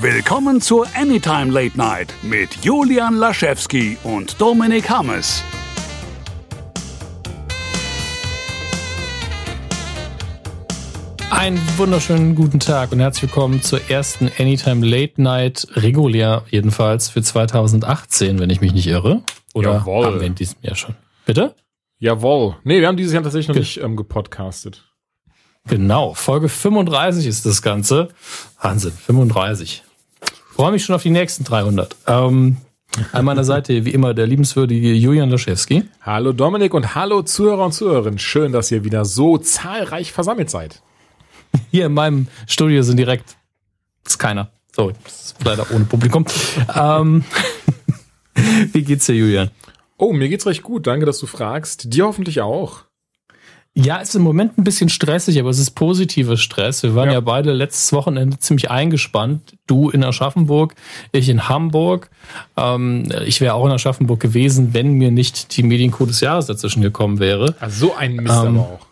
Willkommen zur Anytime Late Night mit Julian Laschewski und Dominik Hammes. Einen wunderschönen guten Tag und herzlich willkommen zur ersten Anytime Late Night, regulär jedenfalls für 2018, wenn ich mich nicht irre. Oder Jawohl. haben wir in diesem Jahr schon? Bitte? Jawohl. Nee, wir haben dieses Jahr tatsächlich noch nicht ähm, gepodcastet. Genau, Folge 35 ist das Ganze. Wahnsinn, 35. Freue mich schon auf die nächsten 300. Ähm, an meiner Seite wie immer der liebenswürdige Julian Laschewski. Hallo Dominik und hallo Zuhörer und Zuhörerinnen. Schön, dass ihr wieder so zahlreich versammelt seid. Hier in meinem Studio sind direkt ist keiner. Sorry, ist leider ohne Publikum. ähm, wie geht's dir, Julian? Oh, mir geht's recht gut. Danke, dass du fragst. Dir hoffentlich auch. Ja, ist im Moment ein bisschen stressig, aber es ist positiver Stress. Wir waren ja, Ja. beide letztes Wochenende ziemlich eingespannt. Du in Aschaffenburg, ich in Hamburg. Ähm, ich wäre auch in Aschaffenburg gewesen, wenn mir nicht die Medienkuh des Jahres dazwischen gekommen wäre. Also so ein Mist Ähm, aber auch.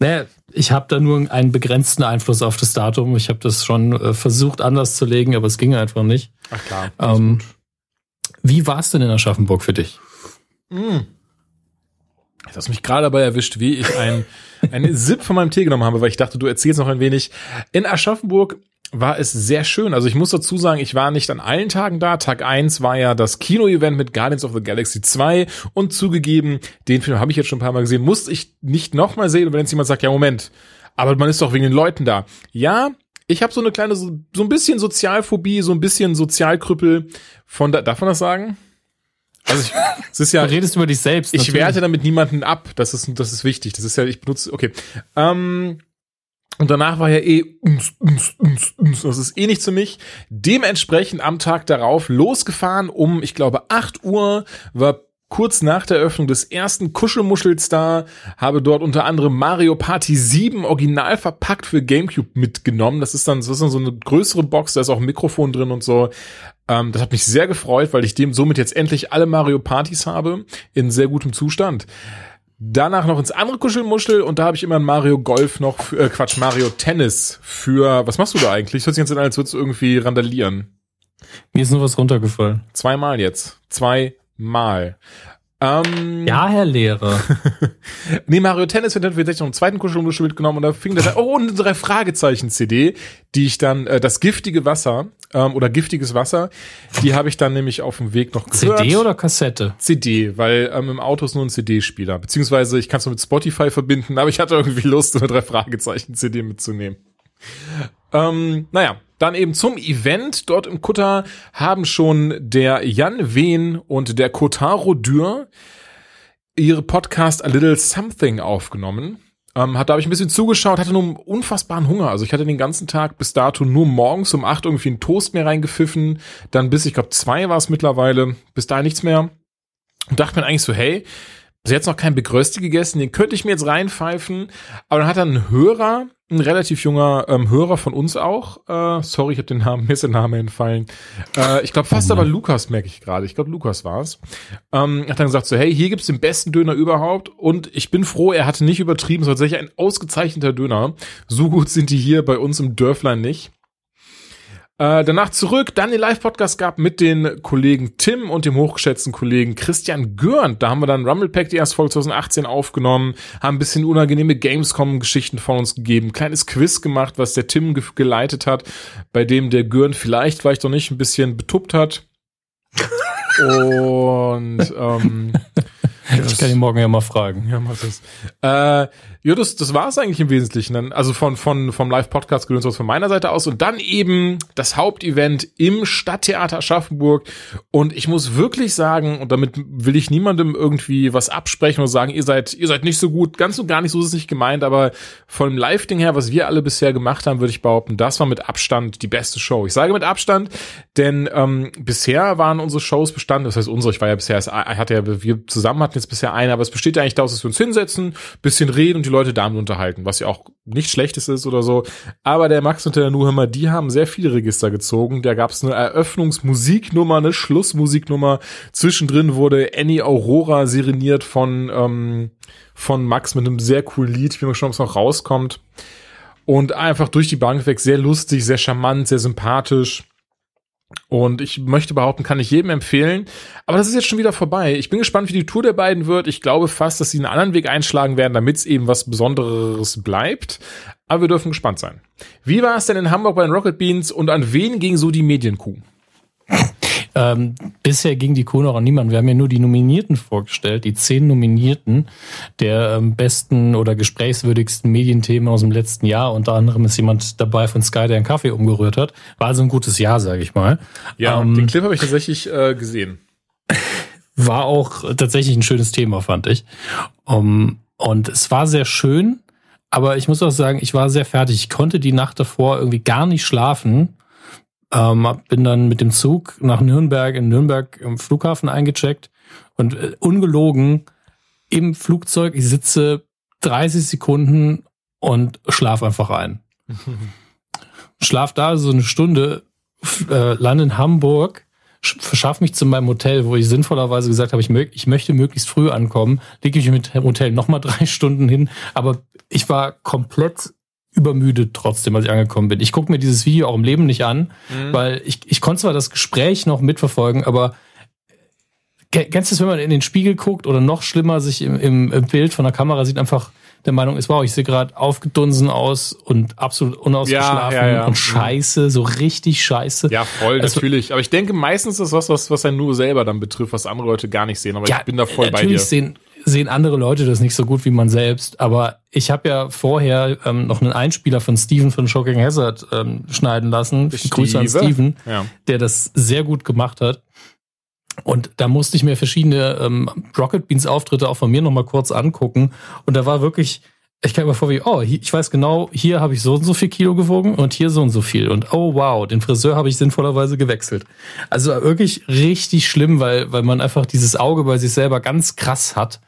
Naja, ich habe da nur einen begrenzten Einfluss auf das Datum. Ich habe das schon äh, versucht anders zu legen, aber es ging einfach nicht. Ach klar. Ähm, wie war es denn in Aschaffenburg für dich? Du hast mich gerade dabei erwischt, wie ich ein, einen Sip von meinem Tee genommen habe, weil ich dachte, du erzählst noch ein wenig. In Aschaffenburg war es sehr schön. Also ich muss dazu sagen, ich war nicht an allen Tagen da. Tag eins war ja das Kino-Event mit Guardians of the Galaxy 2 und zugegeben, den Film habe ich jetzt schon ein paar Mal gesehen, musste ich nicht nochmal sehen. Und wenn jetzt jemand sagt, ja Moment, aber man ist doch wegen den Leuten da. Ja, ich habe so eine kleine, so, so ein bisschen Sozialphobie, so ein bisschen Sozialkrüppel. Von da, darf man das sagen? Also ich, es ist ja, Du redest über dich selbst. ich natürlich. werte damit niemanden ab. Das ist, das ist wichtig. Das ist ja, ich benutze, okay. Ähm, und danach war ja eh, uns, uns, uns, uns. das ist eh nichts für mich. Dementsprechend am Tag darauf losgefahren um, ich glaube, 8 Uhr, war kurz nach der Eröffnung des ersten Kuschelmuschels da, habe dort unter anderem Mario Party 7 original verpackt für Gamecube mitgenommen. Das ist dann, das ist dann so eine größere Box, da ist auch ein Mikrofon drin und so. Ähm, das hat mich sehr gefreut, weil ich dem somit jetzt endlich alle Mario Partys habe, in sehr gutem Zustand. Danach noch ins andere Kuschelmuschel und da habe ich immer ein Mario Golf noch, für, äh, Quatsch, Mario Tennis für, was machst du da eigentlich? Das hört sich jetzt an, als würdest du irgendwie randalieren. Mir ist nur was runtergefallen. Zweimal jetzt. Zweimal. Ähm, Ja, Herr Lehrer. Nee, Mario Tennis wird dann tatsächlich noch einen zweiten Kuschelmuschel mitgenommen und da fing das an, oh, und eine drei Fragezeichen CD, die ich dann, äh, das giftige Wasser, ähm, oder giftiges Wasser, die habe ich dann nämlich auf dem Weg noch gehört. CD oder Kassette? CD, weil ähm, im Auto ist nur ein CD-Spieler. Beziehungsweise ich kann es nur mit Spotify verbinden, aber ich hatte irgendwie Lust, eine drei Fragezeichen CD mitzunehmen. Ähm, naja, dann eben zum Event. Dort im Kutter haben schon der Jan Wehn und der Kotaro Dürr ihre Podcast A Little Something aufgenommen. Ähm, hat, da habe ich ein bisschen zugeschaut, hatte nur unfassbaren Hunger. Also ich hatte den ganzen Tag bis dato nur morgens um acht irgendwie einen Toast mehr reingepfiffen. Dann bis, ich glaube, zwei war es mittlerweile. Bis dahin nichts mehr. Und dachte mir eigentlich so, hey, bis jetzt noch kein Begrösti gegessen, den könnte ich mir jetzt reinpfeifen. Aber dann hat dann ein Hörer, ein relativ junger ähm, Hörer von uns auch, äh, sorry, ich habe den Namen, mir ist der Name entfallen. Äh, ich glaube fast aber Lukas, merke ich gerade. Ich glaube, Lukas war's. Ähm, hat dann gesagt so, hey, hier gibt's den besten Döner überhaupt. Und ich bin froh, er hatte nicht übertrieben, es war tatsächlich ein ausgezeichneter Döner. So gut sind die hier bei uns im Dörflein nicht. Äh, danach zurück, dann den Live-Podcast gab mit den Kollegen Tim und dem hochgeschätzten Kollegen Christian Görnd. Da haben wir dann Rumble Pack die erste Folge 2018 aufgenommen, haben ein bisschen unangenehme Gamescom-Geschichten von uns gegeben, kleines Quiz gemacht, was der Tim ge geleitet hat, bei dem der Görnd vielleicht, vielleicht noch nicht, ein bisschen betuppt hat. und ähm, Ich kann ihn morgen ja mal fragen. ja, mach das. Äh, ja, das, das war es eigentlich im Wesentlichen. Also von, von, vom Live-Podcast gedöns aus von meiner Seite aus. Und dann eben das Hauptevent im Stadttheater Aschaffenburg. Und ich muss wirklich sagen, und damit will ich niemandem irgendwie was absprechen oder sagen, ihr seid, ihr seid nicht so gut. Ganz und gar nicht so ist es nicht gemeint. Aber von dem Live-Ding her, was wir alle bisher gemacht haben, würde ich behaupten, das war mit Abstand die beste Show. Ich sage mit Abstand, denn ähm, bisher waren unsere Shows bestanden, das heißt unsere, ich war ja bisher, es hatte ja, wir zusammen hatten jetzt bisher eine, aber es besteht ja eigentlich daraus, dass wir uns hinsetzen, bisschen reden und die Leute damit unterhalten, was ja auch nicht schlechtes ist oder so. Aber der Max und der Nuhammer, die haben sehr viele Register gezogen. Da gab es eine Eröffnungsmusiknummer, eine Schlussmusiknummer. Zwischendrin wurde Annie Aurora sereniert von, ähm, von Max mit einem sehr coolen Lied. Ich bin mal gespannt, ob es noch rauskommt. Und einfach durch die Bank weg sehr lustig, sehr charmant, sehr sympathisch. Und ich möchte behaupten, kann ich jedem empfehlen. Aber das ist jetzt schon wieder vorbei. Ich bin gespannt, wie die Tour der beiden wird. Ich glaube fast, dass sie einen anderen Weg einschlagen werden, damit es eben was Besonderes bleibt. Aber wir dürfen gespannt sein. Wie war es denn in Hamburg bei den Rocket Beans und an wen ging so die Medienkuh? Ähm, bisher ging die Kuh noch an niemanden. Wir haben ja nur die Nominierten vorgestellt, die zehn Nominierten der ähm, besten oder gesprächswürdigsten Medienthemen aus dem letzten Jahr. Unter anderem ist jemand dabei von Sky, der einen Kaffee umgerührt hat. War also ein gutes Jahr, sage ich mal. Ja, ähm, den Clip habe ich tatsächlich äh, gesehen. War auch tatsächlich ein schönes Thema, fand ich. Um, und es war sehr schön, aber ich muss auch sagen, ich war sehr fertig. Ich konnte die Nacht davor irgendwie gar nicht schlafen ähm, bin dann mit dem Zug nach Nürnberg in Nürnberg im Flughafen eingecheckt und äh, ungelogen im Flugzeug, ich sitze 30 Sekunden und schlaf einfach ein. schlaf da so eine Stunde, äh, lande in Hamburg, verschaffe mich zu meinem Hotel, wo ich sinnvollerweise gesagt habe, ich, mö ich möchte möglichst früh ankommen, lege ich mit dem Hotel nochmal drei Stunden hin, aber ich war komplett übermüdet trotzdem, als ich angekommen bin. Ich gucke mir dieses Video auch im Leben nicht an, mhm. weil ich, ich konnte zwar das Gespräch noch mitverfolgen, aber kennst du es, wenn man in den Spiegel guckt oder noch schlimmer sich im, im Bild von der Kamera sieht, einfach der Meinung ist, wow, ich sehe gerade aufgedunsen aus und absolut unausgeschlafen ja, ja, ja. und scheiße, so richtig scheiße. Ja, voll, also, natürlich. Aber ich denke, meistens ist das was, was, was einen nur selber dann betrifft, was andere Leute gar nicht sehen. Aber ich bin da voll bei dir. Sehen, sehen andere Leute das nicht so gut wie man selbst. Aber ich habe ja vorher ähm, noch einen Einspieler von Steven von Shocking Hazard ähm, schneiden lassen. Steve. Grüße an Steven, ja. der das sehr gut gemacht hat. Und da musste ich mir verschiedene ähm, Rocket Beans Auftritte auch von mir nochmal kurz angucken. Und da war wirklich, ich kam mir vor wie, oh, ich weiß genau, hier habe ich so und so viel Kilo gewogen und hier so und so viel. Und oh wow, den Friseur habe ich sinnvollerweise gewechselt. Also wirklich richtig schlimm, weil, weil man einfach dieses Auge bei sich selber ganz krass hat.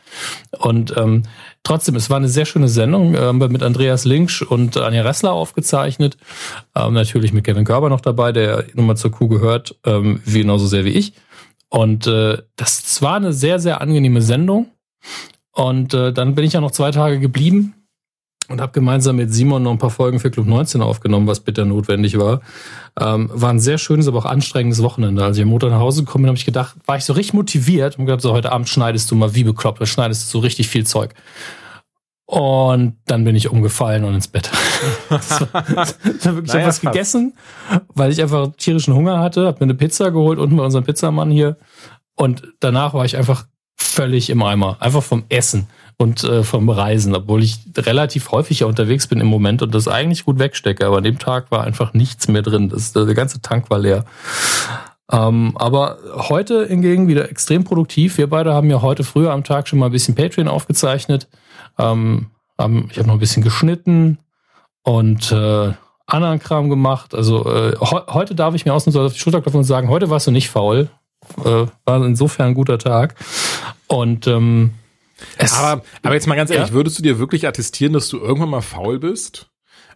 Und ähm, trotzdem, es war eine sehr schöne Sendung. Äh, wir mit Andreas Linksch und Anja Ressler aufgezeichnet. Ähm, natürlich mit Kevin Körber noch dabei, der nochmal zur Kuh gehört, ähm, wie genauso sehr wie ich. Und äh, das war eine sehr, sehr angenehme Sendung. Und äh, dann bin ich ja noch zwei Tage geblieben und habe gemeinsam mit Simon noch ein paar Folgen für Club 19 aufgenommen, was bitter notwendig war. Ähm, war ein sehr schönes, aber auch anstrengendes Wochenende. Als ich am Montag nach Hause gekommen bin, habe ich gedacht, war ich so richtig motiviert und gedacht, so heute Abend schneidest du mal wie bekloppt, schneidest du so richtig viel Zeug. Und dann bin ich umgefallen und ins Bett. das war, das war wirklich, naja, was gegessen, weil ich einfach tierischen Hunger hatte, habe mir eine Pizza geholt unten bei unserem Pizzamann hier. Und danach war ich einfach völlig im Eimer. Einfach vom Essen und äh, vom Reisen, obwohl ich relativ häufig ja unterwegs bin im Moment und das eigentlich gut wegstecke. Aber an dem Tag war einfach nichts mehr drin. Das, der ganze Tank war leer. Ähm, aber heute hingegen wieder extrem produktiv. Wir beide haben ja heute früher am Tag schon mal ein bisschen Patreon aufgezeichnet. Ähm, haben, ich habe noch ein bisschen geschnitten und äh, anderen Kram gemacht. Also äh, he heute darf ich mir ausnahmsweise auf die Schulter klopfen und sagen, heute warst du nicht faul. Äh, war insofern ein guter Tag. Und ähm, es, aber, aber jetzt mal ganz ehrlich, ja? würdest du dir wirklich attestieren, dass du irgendwann mal faul bist?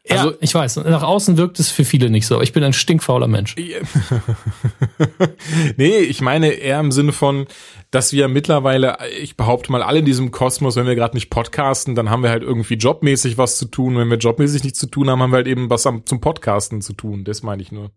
Also, ja, ich weiß. Nach außen wirkt es für viele nicht so. Ich bin ein stinkfauler Mensch. nee, ich meine eher im Sinne von, dass wir mittlerweile, ich behaupte mal, alle in diesem Kosmos, wenn wir gerade nicht podcasten, dann haben wir halt irgendwie jobmäßig was zu tun. Wenn wir jobmäßig nichts zu tun haben, haben wir halt eben was am, zum Podcasten zu tun. Das meine ich nur.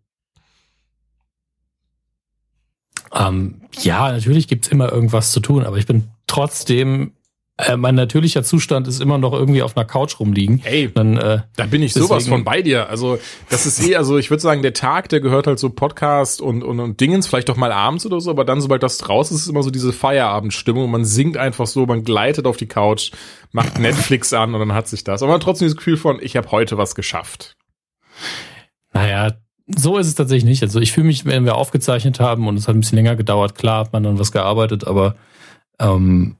Ähm, ja, natürlich gibt's immer irgendwas zu tun, aber ich bin trotzdem äh, mein natürlicher Zustand ist immer noch irgendwie auf einer Couch rumliegen. Hey, dann, äh, da bin ich deswegen, sowas von bei dir. Also das ist eh, also ich würde sagen, der Tag, der gehört halt so Podcast und, und, und Dingens, vielleicht doch mal abends oder so, aber dann, sobald das raus ist, ist immer so diese Feierabendstimmung. Man singt einfach so, man gleitet auf die Couch, macht Netflix an und dann hat sich das. Aber trotzdem dieses Gefühl von, ich habe heute was geschafft. Naja, so ist es tatsächlich nicht. Also ich fühle mich, wenn wir aufgezeichnet haben und es hat ein bisschen länger gedauert, klar hat man dann was gearbeitet, aber ähm,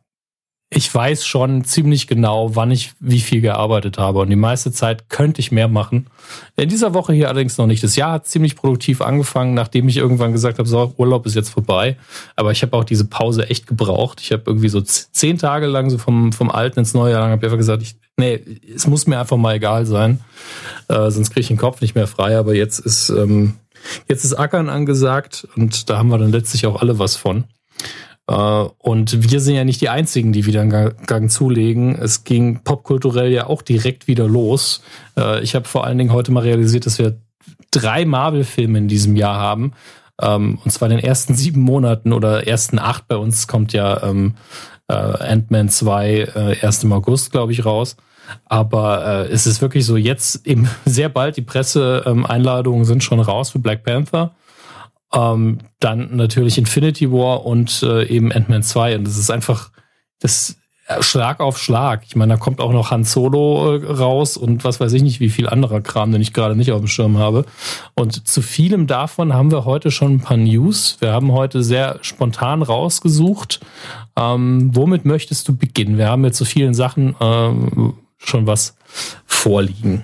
ich weiß schon ziemlich genau, wann ich wie viel gearbeitet habe. Und die meiste Zeit könnte ich mehr machen. In dieser Woche hier allerdings noch nicht. Das Jahr hat ziemlich produktiv angefangen, nachdem ich irgendwann gesagt habe, so, Urlaub ist jetzt vorbei. Aber ich habe auch diese Pause echt gebraucht. Ich habe irgendwie so zehn Tage lang so vom, vom alten ins neue Jahr lang, habe einfach gesagt, ich, nee, es muss mir einfach mal egal sein. Äh, sonst kriege ich den Kopf nicht mehr frei. Aber jetzt ist, ähm, jetzt ist Ackern angesagt und da haben wir dann letztlich auch alle was von. Äh, und wir sind ja nicht die Einzigen, die wieder einen Gang zulegen. Es ging popkulturell ja auch direkt wieder los. Äh, ich habe vor allen Dingen heute mal realisiert, dass wir drei Marvel-Filme in diesem Jahr haben. Ähm, und zwar in den ersten sieben Monaten oder ersten acht bei uns kommt ja ähm, äh, Ant-Man 2 äh, erst im August, glaube ich, raus. Aber äh, es ist wirklich so, jetzt eben sehr bald, die Presseeinladungen sind schon raus für Black Panther. Ähm, dann natürlich Infinity War und äh, eben Ant-Man 2. Und das ist einfach, das äh, Schlag auf Schlag. Ich meine, da kommt auch noch Han Solo äh, raus und was weiß ich nicht, wie viel anderer Kram, den ich gerade nicht auf dem Schirm habe. Und zu vielem davon haben wir heute schon ein paar News. Wir haben heute sehr spontan rausgesucht. Ähm, womit möchtest du beginnen? Wir haben jetzt zu vielen Sachen ähm, schon was vorliegen.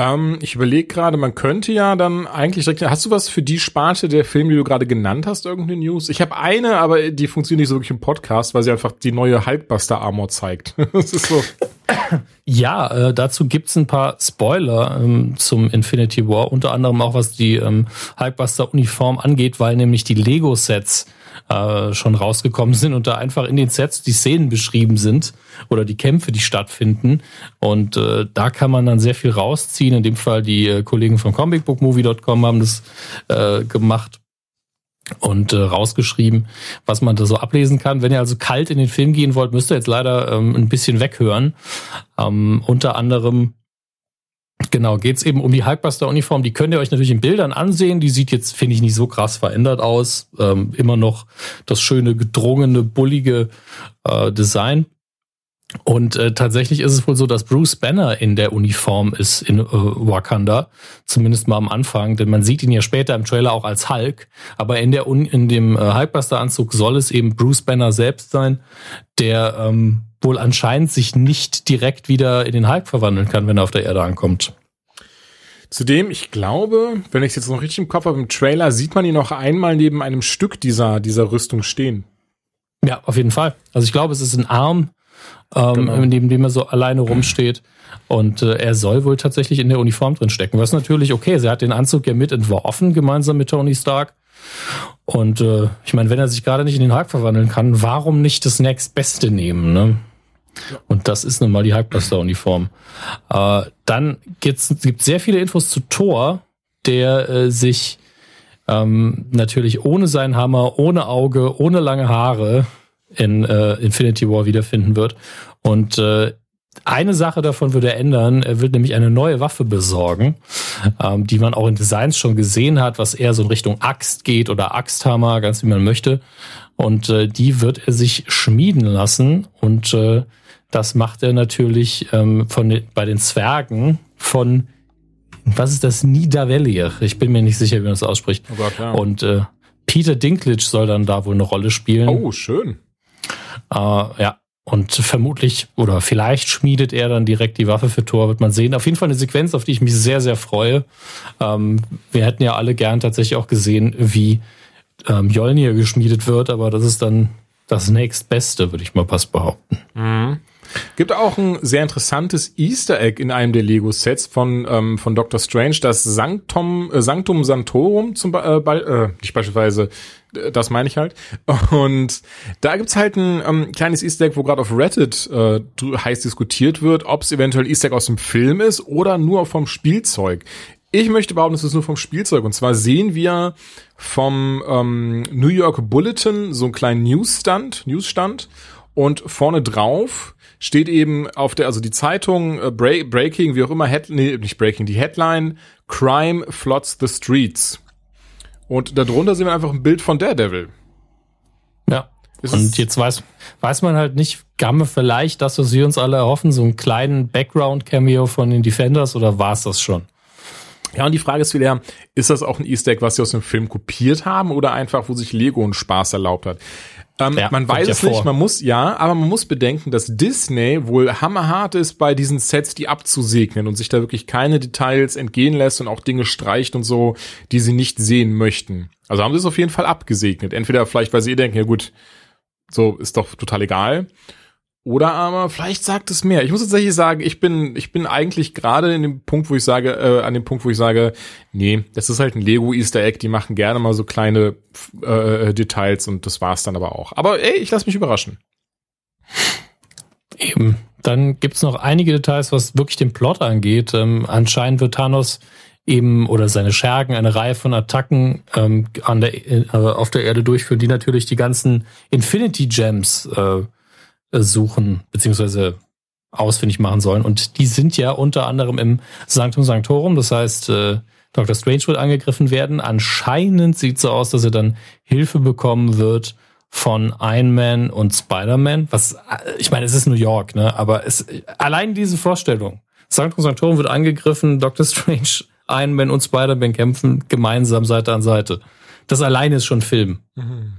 Ähm, ich überlege gerade, man könnte ja dann eigentlich direkt. Hast du was für die Sparte der Filme, die du gerade genannt hast, irgendeine News? Ich habe eine, aber die funktioniert nicht so wirklich im Podcast, weil sie einfach die neue Hulkbuster Armor zeigt. das ist so. Ja, äh, dazu gibt's ein paar Spoiler ähm, zum Infinity War, unter anderem auch was die ähm, Hulkbuster Uniform angeht, weil nämlich die Lego Sets äh, schon rausgekommen sind und da einfach in den Sets die Szenen beschrieben sind oder die Kämpfe, die stattfinden. Und äh, da kann man dann sehr viel rausziehen. In dem Fall die äh, Kollegen von comicbookmovie.com haben das äh, gemacht und äh, rausgeschrieben, was man da so ablesen kann. Wenn ihr also kalt in den Film gehen wollt, müsst ihr jetzt leider ähm, ein bisschen weghören. Ähm, unter anderem Genau, geht's eben um die Hulkbuster-Uniform. Die könnt ihr euch natürlich in Bildern ansehen. Die sieht jetzt, finde ich, nicht so krass verändert aus. Ähm, immer noch das schöne, gedrungene, bullige äh, Design. Und äh, tatsächlich ist es wohl so, dass Bruce Banner in der Uniform ist in äh, Wakanda, zumindest mal am Anfang, denn man sieht ihn ja später im Trailer auch als Hulk, aber in der Un in dem äh, Hulkbuster-Anzug soll es eben Bruce Banner selbst sein, der ähm, wohl anscheinend sich nicht direkt wieder in den Hulk verwandeln kann, wenn er auf der Erde ankommt. Zudem, ich glaube, wenn ich es jetzt noch richtig im Kopf habe, im Trailer sieht man ihn noch einmal neben einem Stück dieser, dieser Rüstung stehen. Ja, auf jeden Fall. Also ich glaube, es ist ein Arm, ähm, genau. neben dem er so alleine rumsteht. Und äh, er soll wohl tatsächlich in der Uniform drin stecken. Was natürlich okay ist. Er hat den Anzug ja mit entworfen, gemeinsam mit Tony Stark. Und äh, ich meine, wenn er sich gerade nicht in den Hulk verwandeln kann, warum nicht das nächstbeste nehmen? Ne? Und das ist nun mal die Hulkbuster-Uniform. Äh, dann gibt's, gibt sehr viele Infos zu Thor, der äh, sich ähm, natürlich ohne seinen Hammer, ohne Auge, ohne lange Haare in äh, Infinity War wiederfinden wird. Und äh, eine Sache davon würde er ändern. Er wird nämlich eine neue Waffe besorgen, ähm, die man auch in Designs schon gesehen hat, was eher so in Richtung Axt geht oder Axthammer, ganz wie man möchte. Und äh, die wird er sich schmieden lassen. Und äh, das macht er natürlich ähm, von bei den Zwergen von, was ist das, Nidavellir? Ich bin mir nicht sicher, wie man das ausspricht. Oh Gott, ja. Und äh, Peter Dinklage soll dann da wohl eine Rolle spielen. Oh, schön. Äh, ja, und vermutlich oder vielleicht schmiedet er dann direkt die Waffe für Thor, wird man sehen. Auf jeden Fall eine Sequenz, auf die ich mich sehr, sehr freue. Ähm, wir hätten ja alle gern tatsächlich auch gesehen, wie ähm, Jolnir geschmiedet wird, aber das ist dann das nächstbeste, würde ich mal fast behaupten. Mhm. Gibt auch ein sehr interessantes Easter Egg in einem der Lego-Sets von, ähm, von Doctor Strange, das Sanctum, äh, Sanctum Santorum zum äh, äh, nicht beispielsweise, das meine ich halt. Und da gibt's halt ein ähm, kleines Easter Egg, wo gerade auf Reddit äh, heiß diskutiert wird, ob es eventuell Easter Egg aus dem Film ist oder nur vom Spielzeug. Ich möchte behaupten, es ist nur vom Spielzeug. Und zwar sehen wir vom ähm, New York Bulletin so einen kleinen Newsstand, Newsstand. Und vorne drauf steht eben auf der, also die Zeitung, äh, Break, Breaking, wie auch immer, Head, nee, nicht Breaking, die Headline, Crime floods the streets. Und darunter sehen wir einfach ein Bild von Daredevil. Ja. Ist und jetzt weiß, weiß man halt nicht, gamme vielleicht das, was wir uns alle erhoffen, so einen kleinen Background-Cameo von den Defenders oder war es das schon? Ja, und die Frage ist wieder, ist das auch ein Easter Egg, was sie aus dem Film kopiert haben oder einfach, wo sich Lego einen Spaß erlaubt hat? Ähm, ja, man weiß es ja nicht, man muss, ja, aber man muss bedenken, dass Disney wohl hammerhart ist, bei diesen Sets die abzusegnen und sich da wirklich keine Details entgehen lässt und auch Dinge streicht und so, die sie nicht sehen möchten. Also haben sie es auf jeden Fall abgesegnet. Entweder vielleicht, weil sie denken, ja gut, so ist doch total egal. Oder aber vielleicht sagt es mehr. Ich muss tatsächlich sagen, ich bin, ich bin eigentlich gerade in dem Punkt, wo ich sage, äh, an dem Punkt, wo ich sage, nee, das ist halt ein Lego Easter Egg, die machen gerne mal so kleine äh, Details und das war's dann aber auch. Aber ey, ich lasse mich überraschen. Eben. Dann gibt's noch einige Details, was wirklich den Plot angeht. Ähm, anscheinend wird Thanos eben oder seine Schergen eine Reihe von Attacken ähm, an der, äh, auf der Erde durchführen, die natürlich die ganzen Infinity Gems äh, suchen, beziehungsweise ausfindig machen sollen. Und die sind ja unter anderem im Sanctum Sanctorum, das heißt, äh, Dr. Strange wird angegriffen werden. Anscheinend sieht so aus, dass er dann Hilfe bekommen wird von Iron Man und Spider-Man. Was, ich meine, es ist New York, ne? Aber es, allein diese Vorstellung. Sanctum Sanctorum wird angegriffen, Doctor Strange, Iron Man und Spider-Man kämpfen gemeinsam Seite an Seite. Das alleine ist schon Film. Mhm.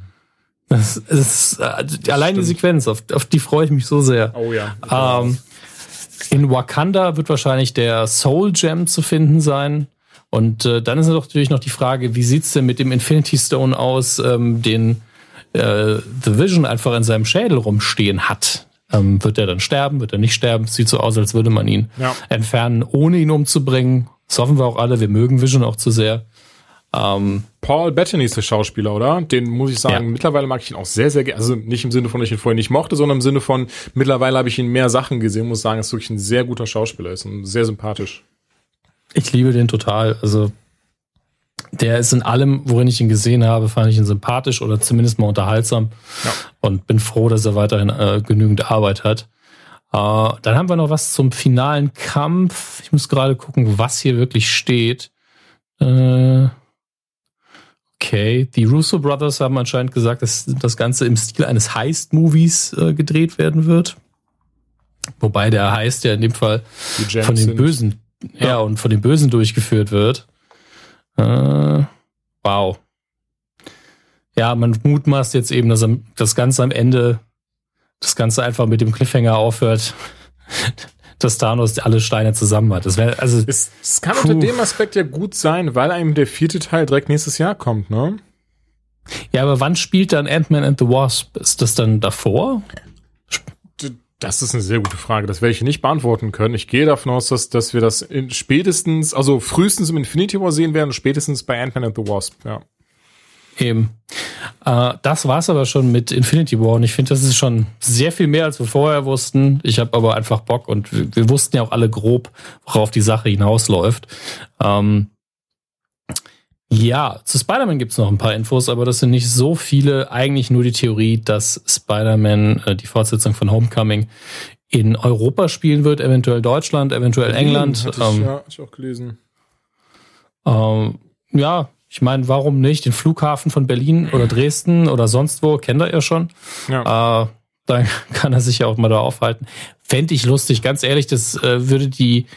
Das ist äh, allein die Sequenz, auf, auf, die freue ich mich so sehr. Oh ja. Ähm, in Wakanda wird wahrscheinlich der Soul Gem zu finden sein. Und äh, dann ist natürlich noch die Frage, wie sieht's denn mit dem Infinity Stone aus, ähm, den äh, The Vision einfach in seinem Schädel rumstehen hat. Ähm, wird er dann sterben? Wird er nicht sterben? Sieht so aus, als würde man ihn ja. entfernen, ohne ihn umzubringen. Das hoffen wir auch alle. Wir mögen Vision auch zu sehr. Ähm, Paul Bettany ist der Schauspieler, oder? Den muss ich sagen, ja. mittlerweile mag ich ihn auch sehr, sehr gerne. Also nicht im Sinne von, dass ich ihn vorher nicht mochte, sondern im Sinne von, mittlerweile habe ich ihn mehr Sachen gesehen, muss sagen, dass wirklich ein sehr guter Schauspieler ist und sehr sympathisch. Ich liebe den total. Also der ist in allem, worin ich ihn gesehen habe, fand ich ihn sympathisch oder zumindest mal unterhaltsam. Ja. Und bin froh, dass er weiterhin äh, genügend Arbeit hat. Äh, dann haben wir noch was zum finalen Kampf. Ich muss gerade gucken, was hier wirklich steht. Äh, okay, die Russo Brothers haben anscheinend gesagt, dass das Ganze im Stil eines Heist-Movies äh, gedreht werden wird. Wobei der Heist ja in dem Fall von den Bösen, ja. ja, und von den Bösen durchgeführt wird. Äh, wow. Ja, man mutmaßt jetzt eben, dass das Ganze am Ende, das Ganze einfach mit dem Cliffhanger aufhört, dass Thanos alle Steine zusammen hat. Das wäre also. Es, es kann puh. unter dem Aspekt ja gut sein, weil einem der vierte Teil direkt nächstes Jahr kommt, ne? Ja, aber wann spielt dann Ant-Man and the Wasp? Ist das dann davor? Das ist eine sehr gute Frage. Das werde ich nicht beantworten können. Ich gehe davon aus, dass, dass wir das spätestens, also frühestens im Infinity War sehen werden, spätestens bei Ant-Man and the Wasp, ja. Eben. Äh, das war's aber schon mit Infinity War und ich finde, das ist schon sehr viel mehr, als wir vorher wussten. Ich habe aber einfach Bock und wir, wir, wussten ja auch alle grob, worauf die Sache hinausläuft. Ähm, ja, zu Spider-Man gibt's noch ein paar Infos, aber das sind nicht so viele. Eigentlich nur die Theorie, dass Spider-Man, äh, die Fortsetzung von Homecoming, in Europa spielen wird, eventuell Deutschland, eventuell England. Ich, ähm, ja, ich auch gelesen. Ähm, ja, ich meine, warum nicht? Den Flughafen von Berlin oder Dresden oder sonst wo kennt er ja schon. Ja. Äh, dann kann er sich ja auch mal da aufhalten. Fände ich lustig, ganz ehrlich, das äh, würde die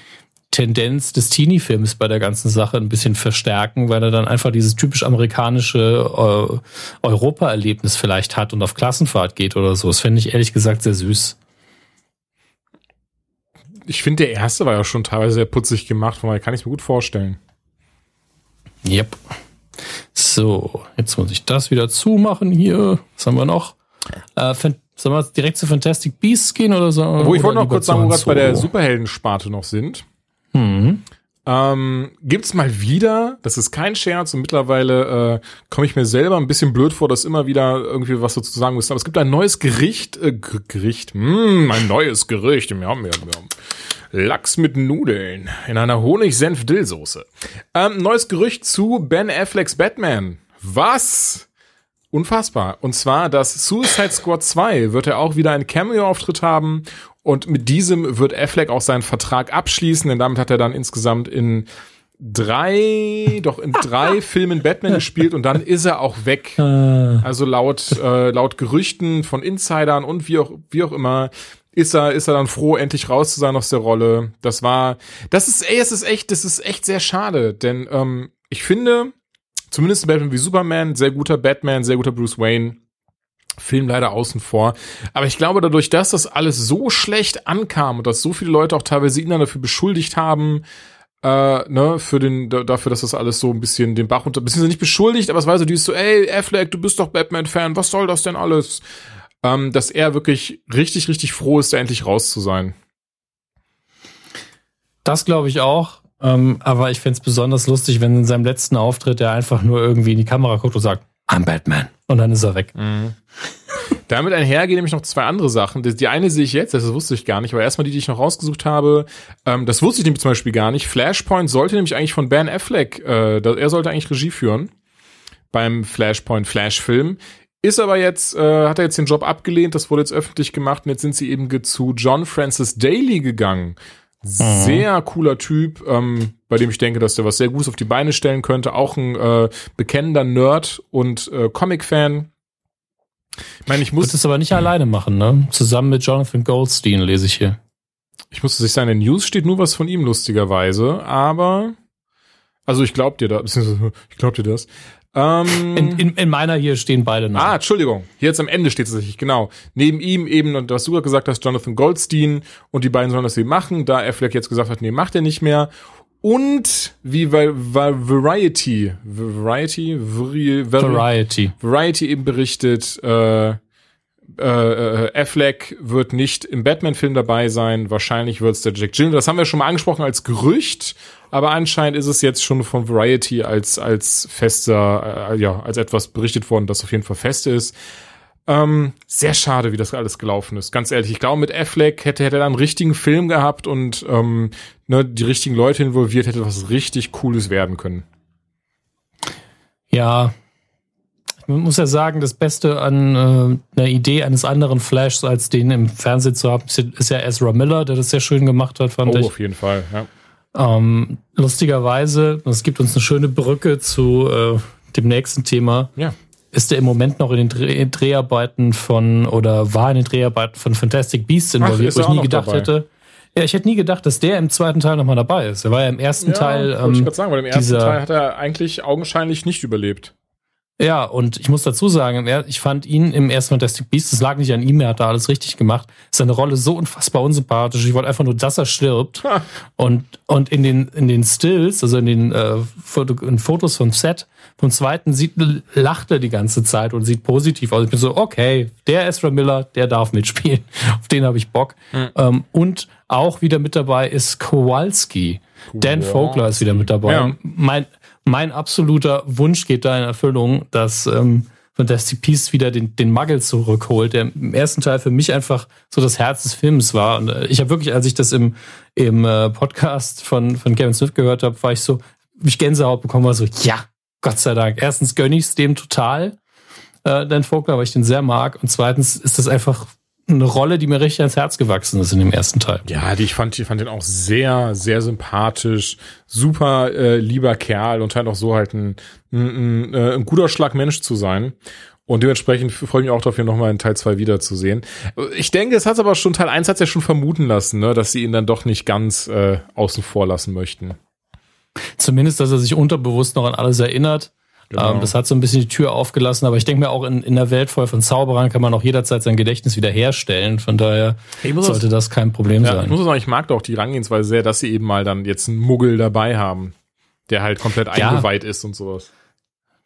Tendenz des Teenie-Films bei der ganzen Sache ein bisschen verstärken, weil er dann einfach dieses typisch amerikanische äh, Europa-Erlebnis vielleicht hat und auf Klassenfahrt geht oder so. Das fände ich ehrlich gesagt sehr süß. Ich finde, der erste war ja schon teilweise sehr putzig gemacht, von daher kann ich mir gut vorstellen. Yep. So, jetzt muss ich das wieder zumachen hier. Was haben wir noch? Äh, sollen wir direkt zu Fantastic Beasts gehen oder so? Wo ich wollte noch kurz sagen, wo wir bei der Superhelden-Sparte noch sind. Mhm. Ähm, gibt's mal wieder, das ist kein Scherz und mittlerweile äh, komme ich mir selber ein bisschen blöd vor, dass immer wieder irgendwie was dazu sagen muss. Aber es gibt ein neues Gericht, äh, Gericht, mm, ein neues Gericht, ja, ja, ja. Lachs mit Nudeln in einer Honig-Senf-Dillsoße. Ähm, neues Gerücht zu Ben Afflecks Batman. Was? Unfassbar. Und zwar, dass Suicide Squad 2 wird er auch wieder einen Cameo-Auftritt haben und mit diesem wird Affleck auch seinen Vertrag abschließen, denn damit hat er dann insgesamt in drei, doch in drei Filmen Batman gespielt und dann ist er auch weg. Ah. Also laut, äh, laut Gerüchten von Insidern und wie auch, wie auch immer, ist er, ist er dann froh, endlich raus zu sein aus der Rolle. Das war, das ist, ey, es ist echt, das ist echt sehr schade, denn ähm, ich finde, zumindest Batman wie Superman, sehr guter Batman, sehr guter Bruce Wayne, Film leider außen vor. Aber ich glaube, dadurch, dass das alles so schlecht ankam und dass so viele Leute auch teilweise ihn dann dafür beschuldigt haben, äh, ne, für den, dafür, dass das alles so ein bisschen den Bach unter, beziehungsweise nicht beschuldigt, aber es war so dieses so, ey, Affleck, du bist doch Batman-Fan, was soll das denn alles? Ähm, dass er wirklich richtig, richtig froh ist, da endlich raus zu sein. Das glaube ich auch. Ähm, aber ich fände es besonders lustig, wenn in seinem letzten Auftritt er einfach nur irgendwie in die Kamera guckt und sagt, I'm Batman. Und dann ist er weg. Mhm. Damit einhergehen nämlich noch zwei andere Sachen. Die eine sehe ich jetzt, das wusste ich gar nicht, aber erstmal die, die ich noch rausgesucht habe, ähm, das wusste ich nämlich zum Beispiel gar nicht. Flashpoint sollte nämlich eigentlich von Ben Affleck, äh, er sollte eigentlich Regie führen beim Flashpoint Flash-Film. Ist aber jetzt, äh, hat er jetzt den Job abgelehnt, das wurde jetzt öffentlich gemacht und jetzt sind sie eben zu John Francis Daly gegangen. Sehr mhm. cooler Typ, ähm, bei dem ich denke, dass der was sehr Gutes auf die Beine stellen könnte. Auch ein äh, bekennender Nerd und äh, Comic-Fan. Ich meine, ich muss. Es aber nicht alleine machen, ne? Zusammen mit Jonathan Goldstein lese ich hier. Ich musste sich sagen, in den News steht nur was von ihm, lustigerweise, aber. Also ich glaub dir da, ich glaub dir das. Ähm, in, in, in, meiner hier stehen beide noch. Ah, Entschuldigung. Hier jetzt am Ende steht es tatsächlich, genau. Neben ihm eben, und was du gerade gesagt hast, Jonathan Goldstein und die beiden sollen das eben machen, da Affleck jetzt gesagt hat, nee, macht er nicht mehr. Und wie weil, weil Variety, Variety, Vari, Variety, Variety eben berichtet, äh, äh, äh, Affleck wird nicht im Batman-Film dabei sein. Wahrscheinlich wird es der Jack Gyllenhaal. Das haben wir schon mal angesprochen als Gerücht aber anscheinend ist es jetzt schon von Variety als, als fester, äh, ja, als etwas berichtet worden, das auf jeden Fall fest ist. Ähm, sehr schade, wie das alles gelaufen ist. Ganz ehrlich, ich glaube, mit Affleck hätte, hätte er einen richtigen Film gehabt und ähm, ne, die richtigen Leute involviert, hätte was richtig Cooles werden können. Ja, man muss ja sagen, das Beste an äh, einer Idee eines anderen Flashs, als den im Fernsehen zu haben, ist ja Ezra Miller, der das sehr schön gemacht hat, fand oh, ich. auf jeden Fall, ja. Ähm, lustigerweise, das gibt uns eine schöne Brücke zu äh, dem nächsten Thema. Ja. Ist er im Moment noch in den Dreh Dreharbeiten von oder war in den Dreharbeiten von Fantastic Beasts involviert, wo ich nie gedacht dabei. hätte. Ja, ich hätte nie gedacht, dass der im zweiten Teil nochmal dabei ist. Er war ja im ersten ja, Teil. Ähm, ich gerade sagen, weil im ersten Teil hat er eigentlich augenscheinlich nicht überlebt. Ja, und ich muss dazu sagen, ich fand ihn im ersten Fantastic Beast, das lag nicht an ihm, er hat da alles richtig gemacht. Seine Rolle so unfassbar unsympathisch. Ich wollte einfach nur, dass er stirbt. Und, und in den, in den Stills, also in den äh, in Fotos vom Set, vom zweiten sieht, lacht er die ganze Zeit und sieht positiv aus. Ich bin so, okay, der Ezra Miller, der darf mitspielen. Auf den habe ich Bock. Mhm. Ähm, und auch wieder mit dabei ist Kowalski. Dan Vogler ist wieder mit dabei. Ja. Mein, mein absoluter Wunsch geht da in Erfüllung, dass ähm, Fantastic Beasts wieder den, den Muggle zurückholt, der im ersten Teil für mich einfach so das Herz des Films war. Und äh, ich habe wirklich, als ich das im, im äh, Podcast von, von Kevin Smith gehört habe, war ich so, ich Gänsehaut bekommen, war so, ja, Gott sei Dank. Erstens gönne ich es dem total, äh, Dan Vogler, weil ich den sehr mag. Und zweitens ist das einfach eine Rolle, die mir richtig ans Herz gewachsen ist in dem ersten Teil. Ja, die, ich fand, ich fand den auch sehr, sehr sympathisch, super äh, lieber Kerl und halt auch so halt ein, ein, ein, äh, ein guter Schlag Mensch zu sein. Und dementsprechend freue ich mich auch darauf, hier nochmal in Teil 2 wiederzusehen. Ich denke, es hat aber schon, Teil 1 hat ja schon vermuten lassen, ne, dass sie ihn dann doch nicht ganz äh, außen vor lassen möchten. Zumindest, dass er sich unterbewusst noch an alles erinnert. Genau. Ähm, das hat so ein bisschen die Tür aufgelassen, aber ich denke mir auch in, in der Welt voll von Zauberern kann man auch jederzeit sein Gedächtnis wiederherstellen. Von daher sollte das, kein Problem ja, sein. Ich muss sagen, ich mag doch die Rangehensweise sehr, dass sie eben mal dann jetzt einen Muggel dabei haben, der halt komplett ja. eingeweiht ist und sowas.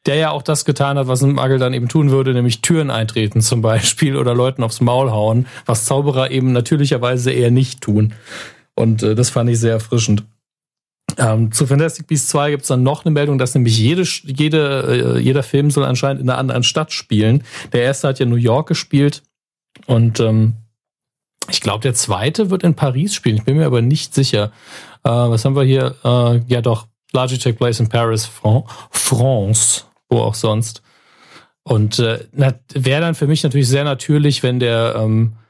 Der ja auch das getan hat, was ein Muggel dann eben tun würde, nämlich Türen eintreten zum Beispiel oder Leuten aufs Maul hauen, was Zauberer eben natürlicherweise eher nicht tun. Und äh, das fand ich sehr erfrischend. Ähm, zu Fantastic Beasts 2 gibt's dann noch eine Meldung, dass nämlich jede, jede, äh, jeder Film soll anscheinend in einer anderen Stadt spielen. Der erste hat ja New York gespielt und ähm, ich glaube, der zweite wird in Paris spielen. Ich bin mir aber nicht sicher. Äh, was haben wir hier? Äh, ja doch, Take Place in Paris, Fran France, wo auch sonst. Und äh, wäre dann für mich natürlich sehr natürlich, wenn der ähm, äh,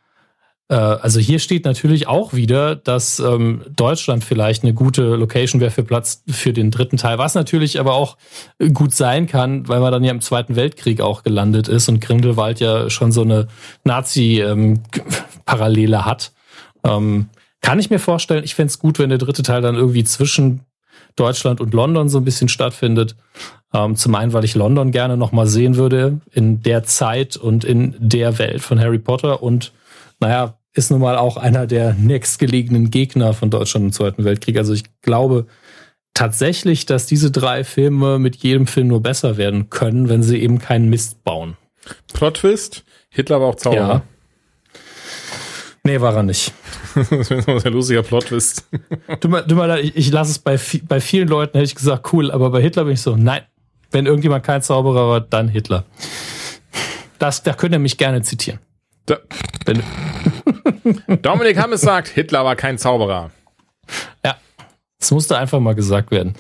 also hier steht natürlich auch wieder, dass ähm, Deutschland vielleicht eine gute Location wäre für Platz für den dritten Teil, was natürlich aber auch gut sein kann, weil man dann ja im Zweiten Weltkrieg auch gelandet ist und Grindelwald ja schon so eine Nazi-Parallele ähm, hat. Ähm, kann ich mir vorstellen, ich fände es gut, wenn der dritte Teil dann irgendwie zwischen Deutschland und London so ein bisschen stattfindet. Ähm, zum einen, weil ich London gerne nochmal sehen würde in der Zeit und in der Welt von Harry Potter und naja, ist nun mal auch einer der nächstgelegenen Gegner von Deutschland im Zweiten Weltkrieg. Also ich glaube tatsächlich, dass diese drei Filme mit jedem Film nur besser werden können, wenn sie eben keinen Mist bauen. Plot Twist, Hitler war auch Zauberer. Ja. Nee, war er nicht. das wäre ein lustiger Plot-Twist. du, du, ich, ich lasse es bei, bei vielen Leuten, hätte ich gesagt, cool, aber bei Hitler bin ich so, nein. Wenn irgendjemand kein Zauberer war, dann Hitler. Das, da könnt ihr mich gerne zitieren. Da Dominik Hammes sagt, Hitler war kein Zauberer. Ja, das musste einfach mal gesagt werden.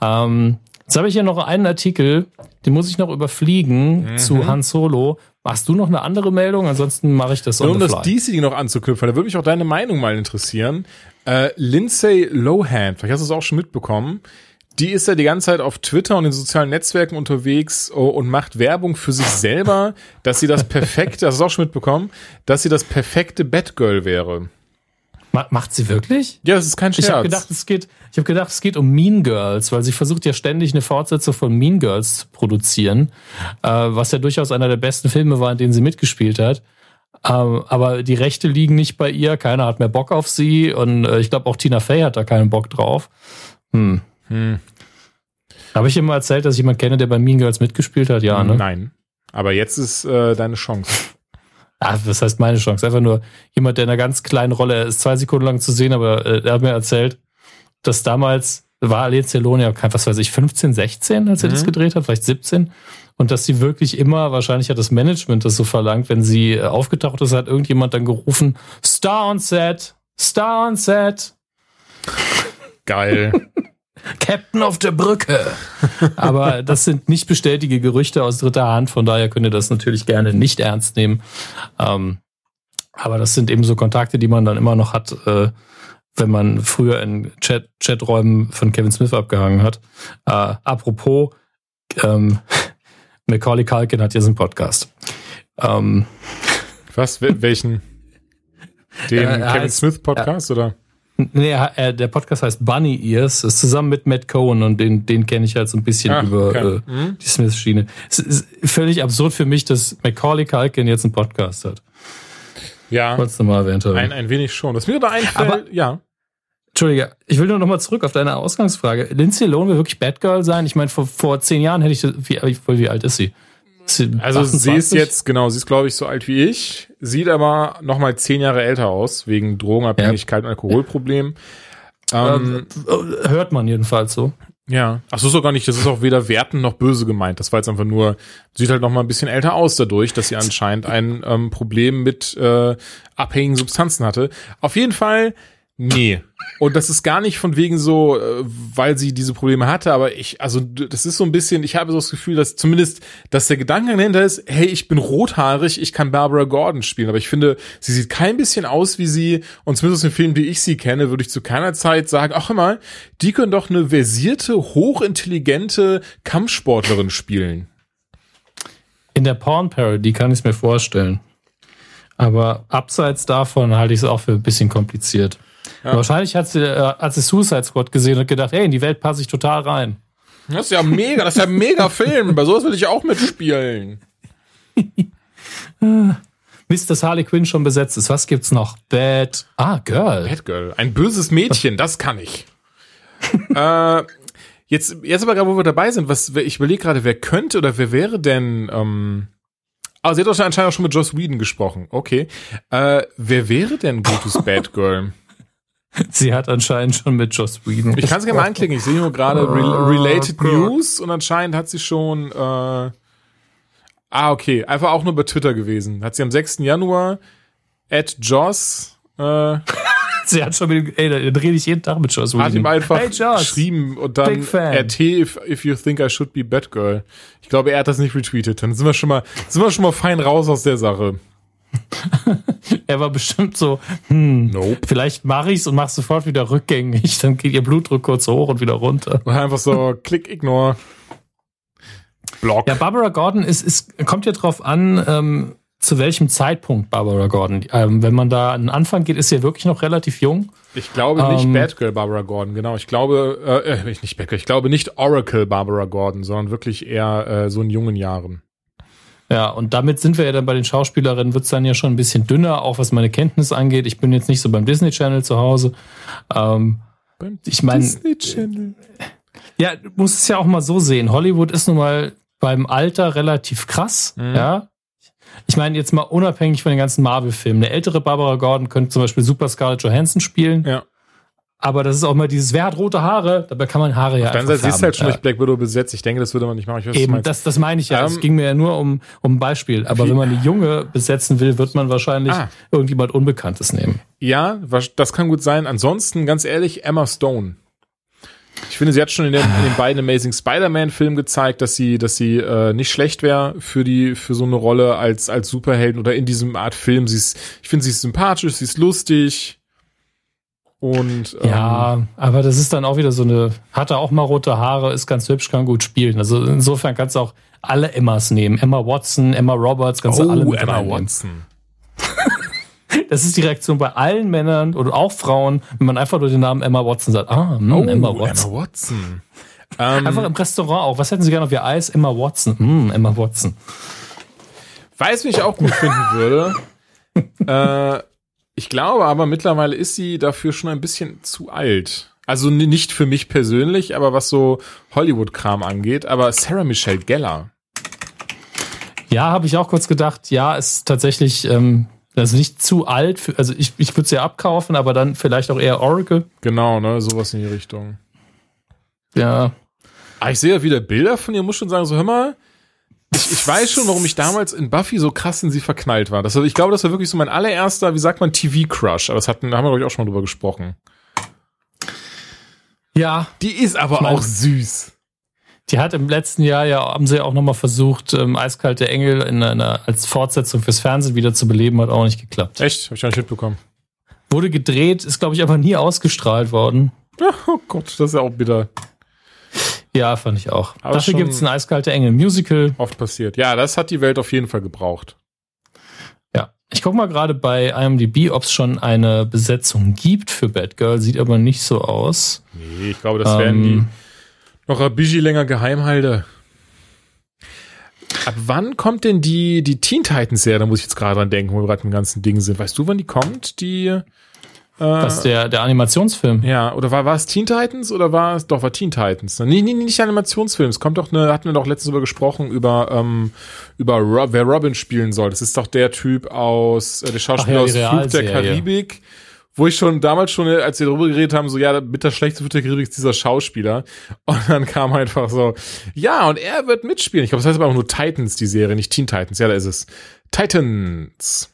Ähm, jetzt habe ich hier noch einen Artikel, den muss ich noch überfliegen mhm. zu Han Solo. Machst du noch eine andere Meldung? Ansonsten mache ich das on Um das DC noch anzuknüpfen, da würde mich auch deine Meinung mal interessieren. Äh, Lindsay Lohan, vielleicht hast du es auch schon mitbekommen, die ist ja die ganze Zeit auf Twitter und in sozialen Netzwerken unterwegs oh, und macht Werbung für sich selber, dass sie das perfekte, hast du auch schon mitbekommen, dass sie das perfekte Batgirl wäre. Macht sie wirklich? Ja, das ist kein Scherz. Ich habe gedacht, es geht, ich habe gedacht, es geht um Mean Girls, weil sie versucht ja ständig eine Fortsetzung von Mean Girls zu produzieren, äh, was ja durchaus einer der besten Filme war, in denen sie mitgespielt hat. Ähm, aber die Rechte liegen nicht bei ihr, keiner hat mehr Bock auf sie und äh, ich glaube auch Tina Fey hat da keinen Bock drauf. Hm. Hm. Habe ich immer erzählt, dass ich jemanden kenne, der bei Mean Girls mitgespielt hat? Ja, ne? Nein. Aber jetzt ist äh, deine Chance. Ah, was heißt meine Chance? Einfach nur jemand, der in einer ganz kleinen Rolle ist, zwei Sekunden lang zu sehen, aber äh, er hat mir erzählt, dass damals war Alicia Lonia, was weiß ich, 15, 16, als er mhm. das gedreht hat, vielleicht 17. Und dass sie wirklich immer, wahrscheinlich hat das Management das so verlangt, wenn sie äh, aufgetaucht ist, hat irgendjemand dann gerufen, Star on Set, Star on Set. Geil. Captain auf der Brücke. Aber das sind nicht bestätigte Gerüchte aus dritter Hand, von daher könnt ihr das natürlich gerne nicht ernst nehmen. Ähm, aber das sind eben so Kontakte, die man dann immer noch hat, äh, wenn man früher in Chat Chaträumen von Kevin Smith abgehangen hat. Äh, apropos, ähm, Macaulay Culkin hat jetzt einen Podcast. Ähm, Was? Welchen? Den äh, Kevin Smith Podcast oder? Nee, äh, der Podcast heißt Bunny Ears, ist zusammen mit Matt Cohen und den, den kenne ich halt so ein bisschen Ach, über okay. äh, mhm. die Smith-Schiene. Es ist völlig absurd für mich, dass Macaulay Culkin jetzt einen Podcast hat. Ja. Wolltest du mal erwähnt haben. Ein, ein wenig schon. Das mir da einfällt, Aber, ja. Entschuldige, ich will nur noch mal zurück auf deine Ausgangsfrage. Lindsay Lohan will wirklich Batgirl sein? Ich meine, vor, vor zehn Jahren hätte ich, wie, wie alt ist sie? Sie also 28? sie ist jetzt, genau, sie ist glaube ich so alt wie ich, sieht aber noch mal zehn Jahre älter aus, wegen Drogenabhängigkeit ja. und Alkoholproblem. Ähm, äh, hört man jedenfalls so. Ja, ach so ist doch gar nicht, das ist auch weder werten noch böse gemeint. Das war jetzt einfach nur, sieht halt noch mal ein bisschen älter aus dadurch, dass sie anscheinend ein ähm, Problem mit äh, abhängigen Substanzen hatte. Auf jeden Fall Nee. Und das ist gar nicht von wegen so, äh, weil sie diese Probleme hatte, aber ich, also das ist so ein bisschen, ich habe so das Gefühl, dass zumindest, dass der Gedanke dahinter ist, hey, ich bin rothaarig, ich kann Barbara Gordon spielen, aber ich finde, sie sieht kein bisschen aus wie sie, und zumindest den Filmen, die ich sie kenne, würde ich zu keiner Zeit sagen, ach immer, die können doch eine versierte, hochintelligente Kampfsportlerin spielen. In der Porn-Parody kann ich es mir vorstellen. Aber abseits davon halte ich es auch für ein bisschen kompliziert. Ja. Wahrscheinlich hat sie, äh, hat sie Suicide Squad gesehen und gedacht, hey, in die Welt passe ich total rein. Das ist ja mega, das ist ja ein mega Film. Bei sowas will ich auch mitspielen. Mist, dass Harley Quinn schon besetzt ist. Was gibt's noch? Bad. Ah, Girl. Bad Girl. Ein böses Mädchen, das kann ich. äh, jetzt, jetzt aber gerade, wo wir dabei sind, was, ich überlege gerade, wer könnte oder wer wäre denn, ähm, Ah, sie hat doch anscheinend auch schon mit Joss Whedon gesprochen. Okay. Äh, wer wäre denn gutes Bad Girl? Sie hat anscheinend schon mit Joss Whedon. Ich kann es gerne mal anklicken. Ich sehe nur gerade Re oh, Related oh, News und anscheinend hat sie schon. Äh, ah, okay. Einfach auch nur bei Twitter gewesen. Hat sie am 6. Januar at Joss. Äh, sie hat schon mit, ey, da rede ich jeden Tag mit Joss Whedon. Hat ihm einfach hey, geschrieben und dann RT if, if you think I should be Batgirl. Ich glaube, er hat das nicht retweetet. Dann sind wir schon mal, sind wir schon mal fein raus aus der Sache. er war bestimmt so, hm, nope. vielleicht mache ich's und mach sofort wieder rückgängig, dann geht ihr Blutdruck kurz hoch und wieder runter. Einfach so, klick, ignore. Block. Ja, Barbara Gordon ist, ist, kommt ja drauf an, ähm, zu welchem Zeitpunkt Barbara Gordon. Ähm, wenn man da an den Anfang geht, ist sie ja wirklich noch relativ jung. Ich glaube nicht ähm, Batgirl Barbara Gordon, genau. Ich glaube, äh, äh nicht Batgirl, ich glaube nicht Oracle Barbara Gordon, sondern wirklich eher äh, so in jungen Jahren. Ja, und damit sind wir ja dann bei den Schauspielerinnen, wird es dann ja schon ein bisschen dünner, auch was meine Kenntnis angeht. Ich bin jetzt nicht so beim Disney Channel zu Hause. Ähm, beim ich meine, Disney Channel. Ja, du musst es ja auch mal so sehen. Hollywood ist nun mal beim Alter relativ krass, mhm. ja. Ich meine, jetzt mal unabhängig von den ganzen Marvel-Filmen. Eine ältere Barbara Gordon könnte zum Beispiel Super Scarlett Johansson spielen. Ja. Aber das ist auch immer dieses, wer hat rote Haare? Dabei kann man Haare ja Dann siehst du halt schon durch Black Widow besetzt. Ich denke, das würde man nicht machen. Ich weiß, Eben, das, das meine ich ja. Es um, ging mir ja nur um, um ein Beispiel. Aber wenn man eine Junge besetzen will, wird man wahrscheinlich ah. irgendjemand Unbekanntes nehmen. Ja, das kann gut sein. Ansonsten, ganz ehrlich, Emma Stone. Ich finde, sie hat schon in den, in den beiden Amazing Spider-Man-Filmen gezeigt, dass sie, dass sie äh, nicht schlecht wäre für die, für so eine Rolle als als Superhelden oder in diesem Art Film. Sie ist, ich finde, sie ist sympathisch, sie ist lustig. Und, ähm, ja, aber das ist dann auch wieder so eine, hatte auch mal rote Haare, ist ganz hübsch, kann gut spielen. Also insofern kannst du auch alle Emmas nehmen. Emma Watson, Emma Roberts, kannst oh, du alle mit Emma Watson. das ist die Reaktion bei allen Männern oder auch Frauen, wenn man einfach nur den Namen Emma Watson sagt. Ah, mh, oh, Emma Watson. Emma Watson. Ähm, einfach im Restaurant auch. Was hätten Sie gerne auf Ihr Eis? Emma Watson. Mm, Emma Watson. Weiß, wie ich auch gut finden würde. äh, ich glaube aber mittlerweile ist sie dafür schon ein bisschen zu alt. Also nicht für mich persönlich, aber was so Hollywood-Kram angeht. Aber Sarah Michelle Geller. Ja, habe ich auch kurz gedacht. Ja, ist tatsächlich ähm, ist nicht zu alt. Für, also ich, ich würde sie ja abkaufen, aber dann vielleicht auch eher Oracle. Genau, ne, sowas in die Richtung. Ja. Aber ah, ich sehe ja wieder Bilder von ihr, muss schon sagen, so hör mal, ich, ich weiß schon, warum ich damals in Buffy so krass in sie verknallt war. Das, ich glaube, das war wirklich so mein allererster, wie sagt man, TV-Crush. Aber das hatten, da haben wir, glaube ich, auch schon mal drüber gesprochen. Ja. Die ist aber ich mein, auch süß. Die hat im letzten Jahr ja, haben sie auch nochmal versucht, ähm, Eiskalte Engel in einer, als Fortsetzung fürs Fernsehen wieder zu beleben, hat auch nicht geklappt. Echt? Hab ich gar nicht mitbekommen. Wurde gedreht, ist, glaube ich, aber nie ausgestrahlt worden. Oh Gott, das ist ja auch bitter. Ja, fand ich auch. Aber Dafür gibt's ein eiskalte Engel Musical. Oft passiert. Ja, das hat die Welt auf jeden Fall gebraucht. Ja. Ich guck mal gerade bei IMDb, ob es schon eine Besetzung gibt für Batgirl. Sieht aber nicht so aus. Nee, ich glaube, das ähm, werden die noch ein bisschen länger geheim halte. Ab wann kommt denn die, die Teen Titans Serie? Da muss ich jetzt gerade dran denken, wo wir gerade im ganzen Ding sind. Weißt du, wann die kommt? Die was, der, der Animationsfilm? Ja, oder war, war es Teen Titans oder war es, doch, war Teen Titans. Nee, nee, nicht Animationsfilm. Es kommt doch eine, hatten wir doch letztens über gesprochen, über, ähm, über Rob, wer Robin spielen soll. Das ist doch der Typ aus, äh, der Schauspieler ja, aus Flug der Karibik. Wo ich schon damals schon, als wir darüber geredet haben, so, ja, mit der schlechteste Flug der Karibik ist dieser Schauspieler. Und dann kam einfach so, ja, und er wird mitspielen. Ich glaube, das heißt aber auch nur Titans, die Serie, nicht Teen Titans. Ja, da ist es. Titans.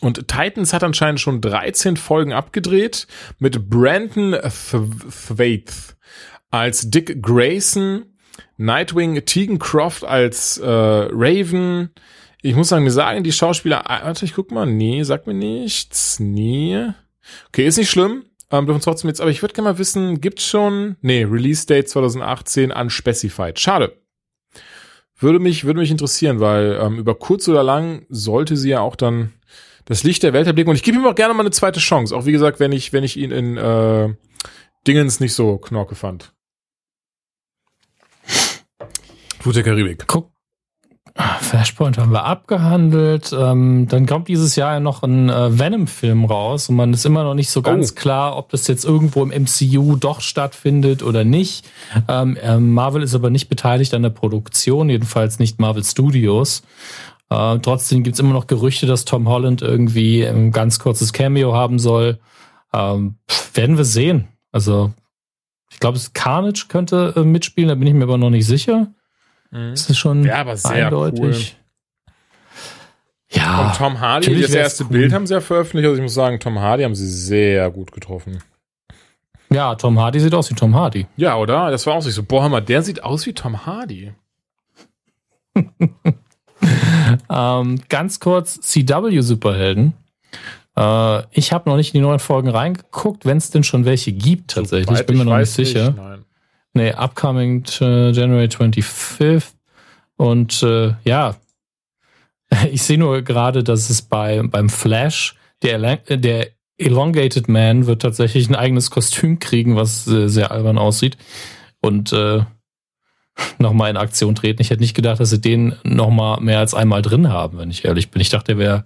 Und Titans hat anscheinend schon 13 Folgen abgedreht mit Brandon Thwaite als Dick Grayson, Nightwing Tegan Croft als äh, Raven. Ich muss sagen, mir sagen die Schauspieler, ah, warte, ich guck mal, nee, sag mir nichts, nee. Okay, ist nicht schlimm, ähm, dürfen trotzdem jetzt, aber ich würde gerne mal wissen, gibt's schon, nee, Release Date 2018 unspecified. Schade. Würde mich, würde mich interessieren, weil ähm, über kurz oder lang sollte sie ja auch dann das Licht der Welt erblicken. Und ich gebe ihm auch gerne mal eine zweite Chance. Auch wie gesagt, wenn ich, wenn ich ihn in äh, Dingens nicht so knorke fand. Flut der Karibik. Guck. Flashpoint haben wir abgehandelt. Ähm, dann kommt dieses Jahr ja noch ein äh, Venom-Film raus und man ist immer noch nicht so ganz oh. klar, ob das jetzt irgendwo im MCU doch stattfindet oder nicht. Ähm, äh, Marvel ist aber nicht beteiligt an der Produktion, jedenfalls nicht Marvel Studios. Äh, trotzdem gibt's immer noch Gerüchte, dass Tom Holland irgendwie ein ganz kurzes Cameo haben soll. Ähm, werden wir sehen. Also, ich glaube, Carnage könnte äh, mitspielen, da bin ich mir aber noch nicht sicher. Mhm. Das ist schon ja, aber sehr eindeutig. Cool. Ja. Und Tom Hardy, das erste cool. Bild haben sie ja veröffentlicht. Also ich muss sagen, Tom Hardy haben sie sehr gut getroffen. Ja, Tom Hardy sieht aus wie Tom Hardy. Ja, oder? Das war auch so. Boah, mal, der sieht aus wie Tom Hardy. ähm, ganz kurz, CW-Superhelden. Äh, ich habe noch nicht in die neuen Folgen reingeguckt, wenn es denn schon welche gibt tatsächlich. So ich bin mir noch nicht sicher. Nicht, nein. Nee, upcoming uh, January 25th. Und äh, ja, ich sehe nur gerade, dass es bei, beim Flash, der, der Elongated Man wird tatsächlich ein eigenes Kostüm kriegen, was äh, sehr albern aussieht. Und äh, nochmal in Aktion treten. Ich hätte nicht gedacht, dass sie den nochmal mehr als einmal drin haben, wenn ich ehrlich bin. Ich dachte, der wäre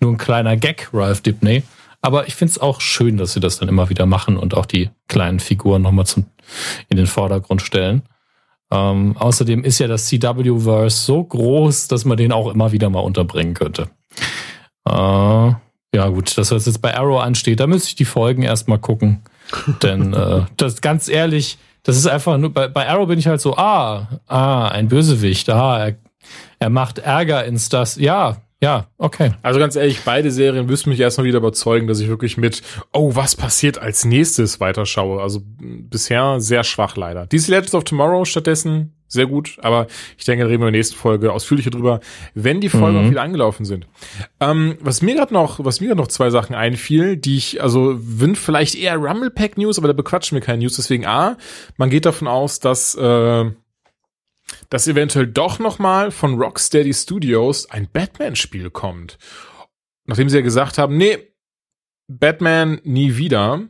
nur ein kleiner Gag, Ralph Dibney. Aber ich finde es auch schön, dass sie das dann immer wieder machen und auch die kleinen Figuren nochmal zum, in den Vordergrund stellen. Ähm, außerdem ist ja das CW-Verse so groß, dass man den auch immer wieder mal unterbringen könnte. Äh, ja, gut, das, was jetzt bei Arrow ansteht, da müsste ich die Folgen erstmal gucken. Denn äh, das ganz ehrlich, das ist einfach nur, bei, bei Arrow bin ich halt so, ah, ah, ein Bösewicht, ah, er, er macht Ärger ins das, ja, ja, okay. Also ganz ehrlich, beide Serien müssen mich erstmal wieder überzeugen, dass ich wirklich mit, oh, was passiert als nächstes weiterschaue. Also bisher sehr schwach leider. DC Legends of Tomorrow stattdessen sehr gut, aber ich denke, da reden wir in der nächsten Folge ausführlicher drüber, wenn die Folgen mhm. auch wieder angelaufen sind. Ähm, was mir gerade noch, was mir gerade noch zwei Sachen einfiel, die ich, also sind vielleicht eher Rumble Pack News, aber da bequatschen wir keine News. Deswegen A, man geht davon aus, dass äh, dass eventuell doch noch mal von Rocksteady Studios ein Batman-Spiel kommt. Nachdem sie ja gesagt haben, nee, Batman nie wieder.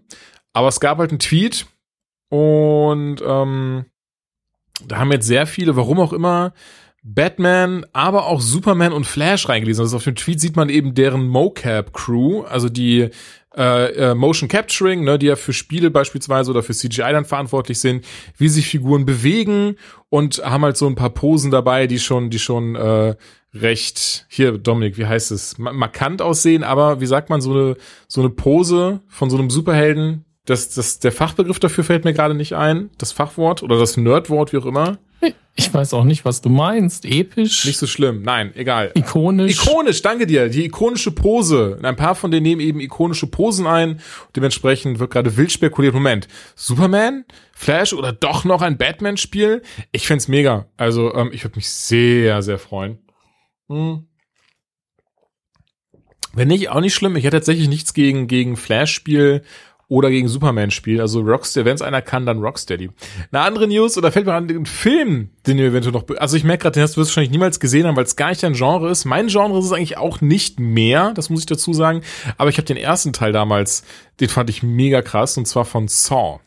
Aber es gab halt einen Tweet und ähm, da haben jetzt sehr viele, warum auch immer, Batman, aber auch Superman und Flash reingelesen. Also auf dem Tweet sieht man eben deren Mocap Crew, also die äh, äh, Motion Capturing, ne, die ja für Spiele beispielsweise oder für CGI dann verantwortlich sind, wie sich Figuren bewegen und haben halt so ein paar Posen dabei, die schon, die schon äh, recht, hier Dominik, wie heißt es, markant aussehen, aber wie sagt man, so eine, so eine Pose von so einem Superhelden, das, das, der Fachbegriff dafür fällt mir gerade nicht ein, das Fachwort oder das Nerdwort, wie auch immer. Ich weiß auch nicht, was du meinst. Episch? Nicht so schlimm. Nein, egal. Ikonisch? Ikonisch, danke dir. Die ikonische Pose. Ein paar von denen nehmen eben ikonische Posen ein. Dementsprechend wird gerade wild spekuliert. Moment, Superman? Flash oder doch noch ein Batman-Spiel? Ich find's mega. Also, ähm, ich würde mich sehr, sehr freuen. Hm. Wenn nicht, auch nicht schlimm. Ich hätte tatsächlich nichts gegen, gegen Flash-Spiel oder gegen Superman spielt. Also Rocksteady, wenn es einer kann, dann Rocksteady. Eine andere News, oder fällt mir an den Film, den ihr eventuell noch, also ich merke gerade, den hast du wahrscheinlich niemals gesehen haben, weil es gar nicht dein Genre ist. Mein Genre ist es eigentlich auch nicht mehr, das muss ich dazu sagen. Aber ich habe den ersten Teil damals, den fand ich mega krass, und zwar von Saw.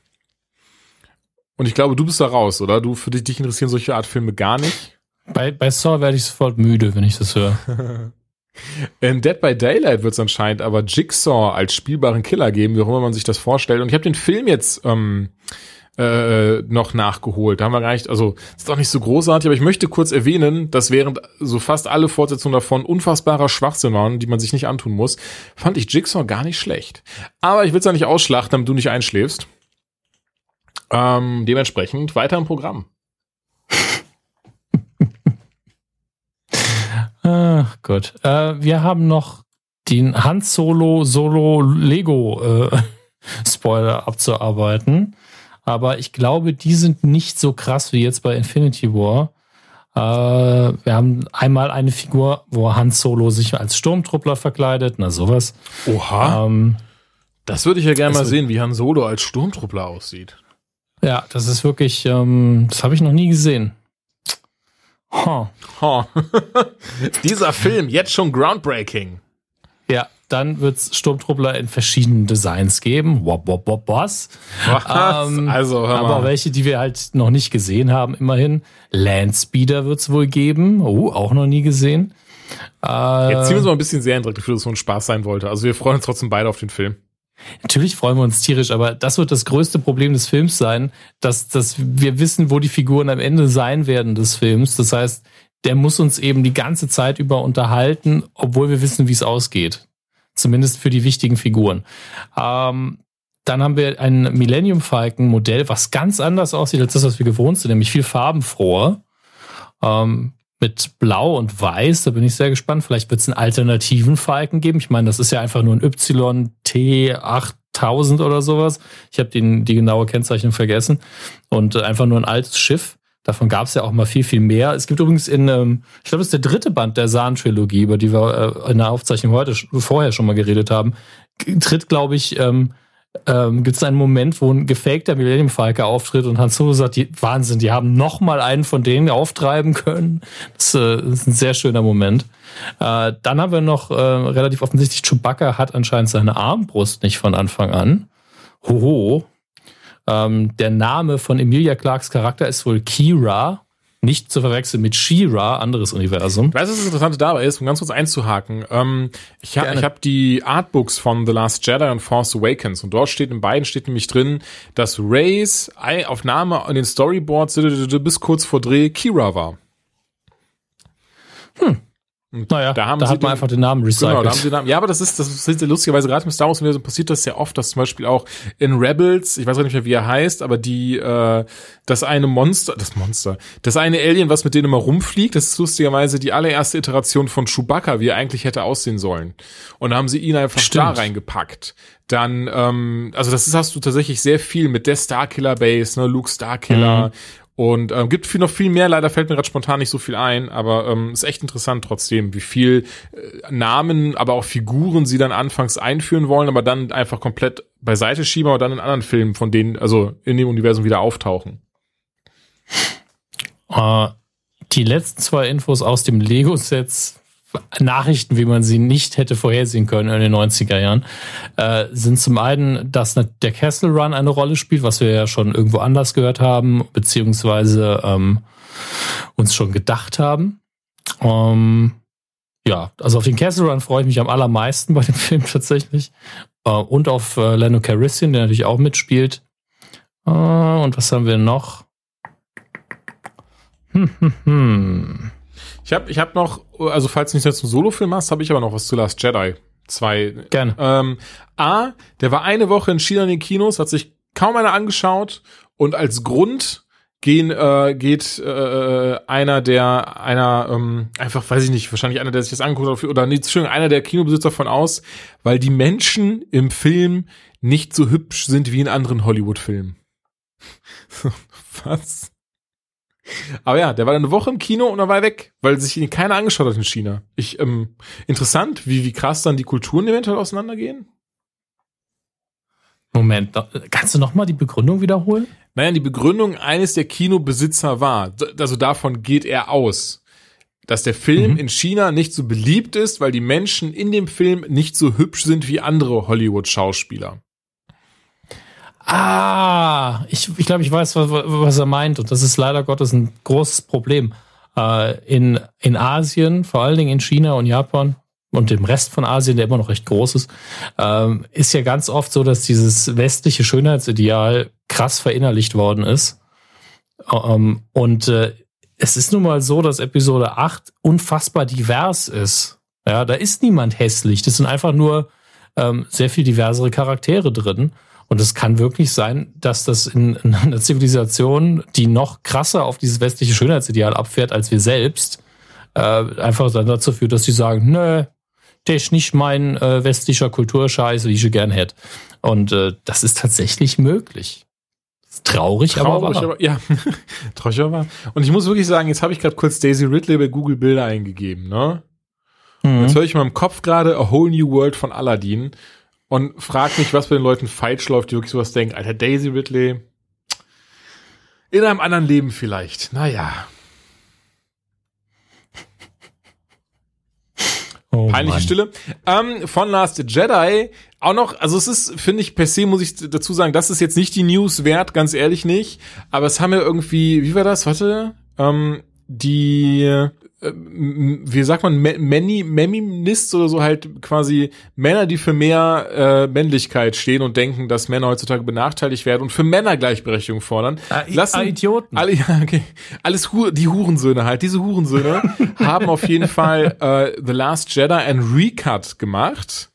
Und ich glaube, du bist da raus, oder? Du, für dich, dich interessieren solche Art Filme gar nicht? Bei, bei Saw werde ich sofort müde, wenn ich das höre. In Dead by Daylight wird es anscheinend aber Jigsaw als spielbaren Killer geben, wie auch immer man sich das vorstellt. Und ich habe den Film jetzt ähm, äh, noch nachgeholt. Da haben wir gar nicht, also ist doch nicht so großartig, aber ich möchte kurz erwähnen, dass während so fast alle Fortsetzungen davon unfassbarer Schwachsinn waren, die man sich nicht antun muss, fand ich Jigsaw gar nicht schlecht. Aber ich will es ja nicht ausschlachten, damit du nicht einschläfst. Ähm, dementsprechend weiter im Programm. Ach Gott. Äh, wir haben noch den Han Solo Solo Lego äh, Spoiler abzuarbeiten. Aber ich glaube, die sind nicht so krass wie jetzt bei Infinity War. Äh, wir haben einmal eine Figur, wo Han Solo sich als Sturmtruppler verkleidet, na sowas. Oha. Ähm, das würde ich ja gerne mal sehen, wie Han Solo als Sturmtruppler aussieht. Ja, das ist wirklich, ähm, das habe ich noch nie gesehen. Huh. Huh. Dieser Film jetzt schon groundbreaking. Ja, dann wird's Sturmtruppler in verschiedenen Designs geben. Wop, wop, wop, was? was? Ähm, also, hör mal. aber welche, die wir halt noch nicht gesehen haben, immerhin. Landspeeder wird's wohl geben. Oh, auch noch nie gesehen. Äh, Jetzt ziehen wir uns mal ein bisschen sehr dafür, dass es so ein Spaß sein wollte. Also wir freuen uns trotzdem beide auf den Film. Natürlich freuen wir uns tierisch, aber das wird das größte Problem des Films sein, dass, dass wir wissen, wo die Figuren am Ende sein werden des Films. Das heißt, der muss uns eben die ganze Zeit über unterhalten, obwohl wir wissen, wie es ausgeht. Zumindest für die wichtigen Figuren. Ähm, dann haben wir ein Millennium Falcon Modell, was ganz anders aussieht als das, was wir gewohnt sind, nämlich viel farbenfroher. Ähm, mit Blau und Weiß. Da bin ich sehr gespannt. Vielleicht wird es einen alternativen Falken geben. Ich meine, das ist ja einfach nur ein YT8000 oder sowas. Ich habe die genaue Kennzeichnung vergessen. Und einfach nur ein altes Schiff. Davon gab es ja auch mal viel, viel mehr. Es gibt übrigens in, ähm, ich glaube, es ist der dritte Band der Sahn-Trilogie, über die wir äh, in der Aufzeichnung heute vorher schon mal geredet haben. Tritt, glaube ich, ähm, ähm, gibt es einen Moment, wo ein gefakter Millennium Falke auftritt und Han Solo sagt, die, Wahnsinn, die haben noch mal einen von denen auftreiben können. Das, äh, ist ein sehr schöner Moment. Äh, dann haben wir noch äh, relativ offensichtlich, Chewbacca hat anscheinend seine Armbrust nicht von Anfang an. Hoho. Ähm, der Name von Emilia Clarks Charakter ist wohl Kira. Nicht zu verwechseln mit She-Ra, anderes Universum. Weißt du, was das Interessante dabei ist, um ganz kurz einzuhaken? Ähm, ich habe hab die Artbooks von The Last Jedi und Force Awakens und dort steht in beiden steht nämlich drin, dass Rays auf Name an den Storyboards bis kurz vor Dreh Kira war. Hm. Und naja, da, haben da hat man den, einfach den Namen recycelt. Genau, da haben sie den Namen. Ja, aber das ist, das ist lustigerweise gerade mit Star Wars Universum passiert das sehr oft, dass zum Beispiel auch in Rebels, ich weiß gar nicht mehr, wie er heißt, aber die, äh, das eine Monster, das Monster, das eine Alien, was mit denen immer rumfliegt, das ist lustigerweise die allererste Iteration von Chewbacca, wie er eigentlich hätte aussehen sollen. Und da haben sie ihn einfach Stimmt. da reingepackt. Dann, ähm, also das ist, hast du tatsächlich sehr viel mit der Starkiller Base, ne, Luke Starkiller mhm. Und ähm, gibt viel noch viel mehr, leider fällt mir gerade spontan nicht so viel ein, aber ähm, ist echt interessant trotzdem, wie viel äh, Namen, aber auch Figuren sie dann anfangs einführen wollen, aber dann einfach komplett beiseite schieben, aber dann in anderen Filmen von denen, also in dem Universum wieder auftauchen. Uh, die letzten zwei Infos aus dem Lego-Sets Nachrichten, wie man sie nicht hätte vorhersehen können in den 90er Jahren, äh, sind zum einen, dass der Castle Run eine Rolle spielt, was wir ja schon irgendwo anders gehört haben, beziehungsweise ähm, uns schon gedacht haben. Ähm, ja, also auf den Castle Run freue ich mich am allermeisten bei dem Film tatsächlich. Äh, und auf äh, Lando Calrissian, der natürlich auch mitspielt. Äh, und was haben wir noch? Hm, hm, hm. Ich habe ich hab noch, also falls du nicht jetzt einen Solo-Film hast, habe ich aber noch was zu Last Jedi. Zwei. Gerne. Ähm, A, der war eine Woche in China in den Kinos, hat sich kaum einer angeschaut und als Grund gehen äh, geht äh, einer der einer ähm, einfach weiß ich nicht wahrscheinlich einer der sich das angeguckt hat oder nee, Entschuldigung, einer der Kinobesitzer von aus weil die Menschen im Film nicht so hübsch sind wie in anderen Hollywood-Filmen was aber ja, der war dann eine Woche im Kino und dann war er weg, weil sich ihn keiner angeschaut hat in China. Ich, ähm, interessant, wie, wie krass dann die Kulturen eventuell auseinandergehen. Moment, kannst du nochmal die Begründung wiederholen? Naja, die Begründung eines der Kinobesitzer war, also davon geht er aus, dass der Film mhm. in China nicht so beliebt ist, weil die Menschen in dem Film nicht so hübsch sind wie andere Hollywood-Schauspieler. Ah, ich, ich glaube, ich weiß, was, was er meint. Und das ist leider Gottes ein großes Problem. Äh, in, in Asien, vor allen Dingen in China und Japan und dem Rest von Asien, der immer noch recht groß ist, ähm, ist ja ganz oft so, dass dieses westliche Schönheitsideal krass verinnerlicht worden ist. Ähm, und äh, es ist nun mal so, dass Episode 8 unfassbar divers ist. Ja, da ist niemand hässlich. Das sind einfach nur ähm, sehr viel diversere Charaktere drin. Und es kann wirklich sein, dass das in, in einer Zivilisation, die noch krasser auf dieses westliche Schönheitsideal abfährt als wir selbst, äh, einfach dann dazu führt, dass sie sagen, nö, der ist nicht mein äh, westlicher Kulturscheiß, wie ich ihn gern hätte. Und äh, das ist tatsächlich möglich. Traurig, Traurig, aber, aber ja, traurig, aber Und ich muss wirklich sagen, jetzt habe ich gerade kurz Daisy Ridley bei Google Bilder eingegeben, ne? Mhm. Jetzt höre ich in meinem Kopf gerade A Whole New World von Aladdin und frag mich, was bei den Leuten falsch läuft, die wirklich sowas denken. Alter, Daisy Ridley. In einem anderen Leben vielleicht. Naja. Oh, Peinliche Mann. Stille. Ähm, von Last Jedi. Auch noch, also es ist, finde ich, per se muss ich dazu sagen, das ist jetzt nicht die News wert, ganz ehrlich nicht. Aber es haben ja irgendwie, wie war das? Warte. Ähm, die wie sagt man, many, Feminists oder so halt quasi Männer, die für mehr äh, Männlichkeit stehen und denken, dass Männer heutzutage benachteiligt werden und für Männer Gleichberechtigung fordern. Ah, Lassen, ah, Idioten. Alle, ja, okay. Alles die Hurensöhne halt. Diese Hurensöhne haben auf jeden Fall äh, The Last Jedi ein Recut gemacht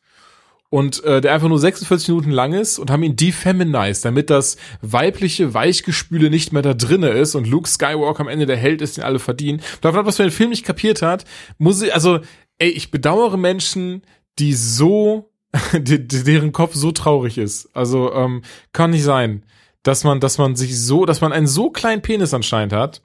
und äh, der einfach nur 46 Minuten lang ist und haben ihn defeminized, damit das weibliche Weichgespüle nicht mehr da drinne ist und Luke Skywalker am Ende der Held ist, den alle verdienen. Davon, was für den Film nicht kapiert hat, muss ich, also, ey, ich bedauere Menschen, die so, die, deren Kopf so traurig ist. Also, ähm, kann nicht sein, dass man, dass man sich so, dass man einen so kleinen Penis anscheinend hat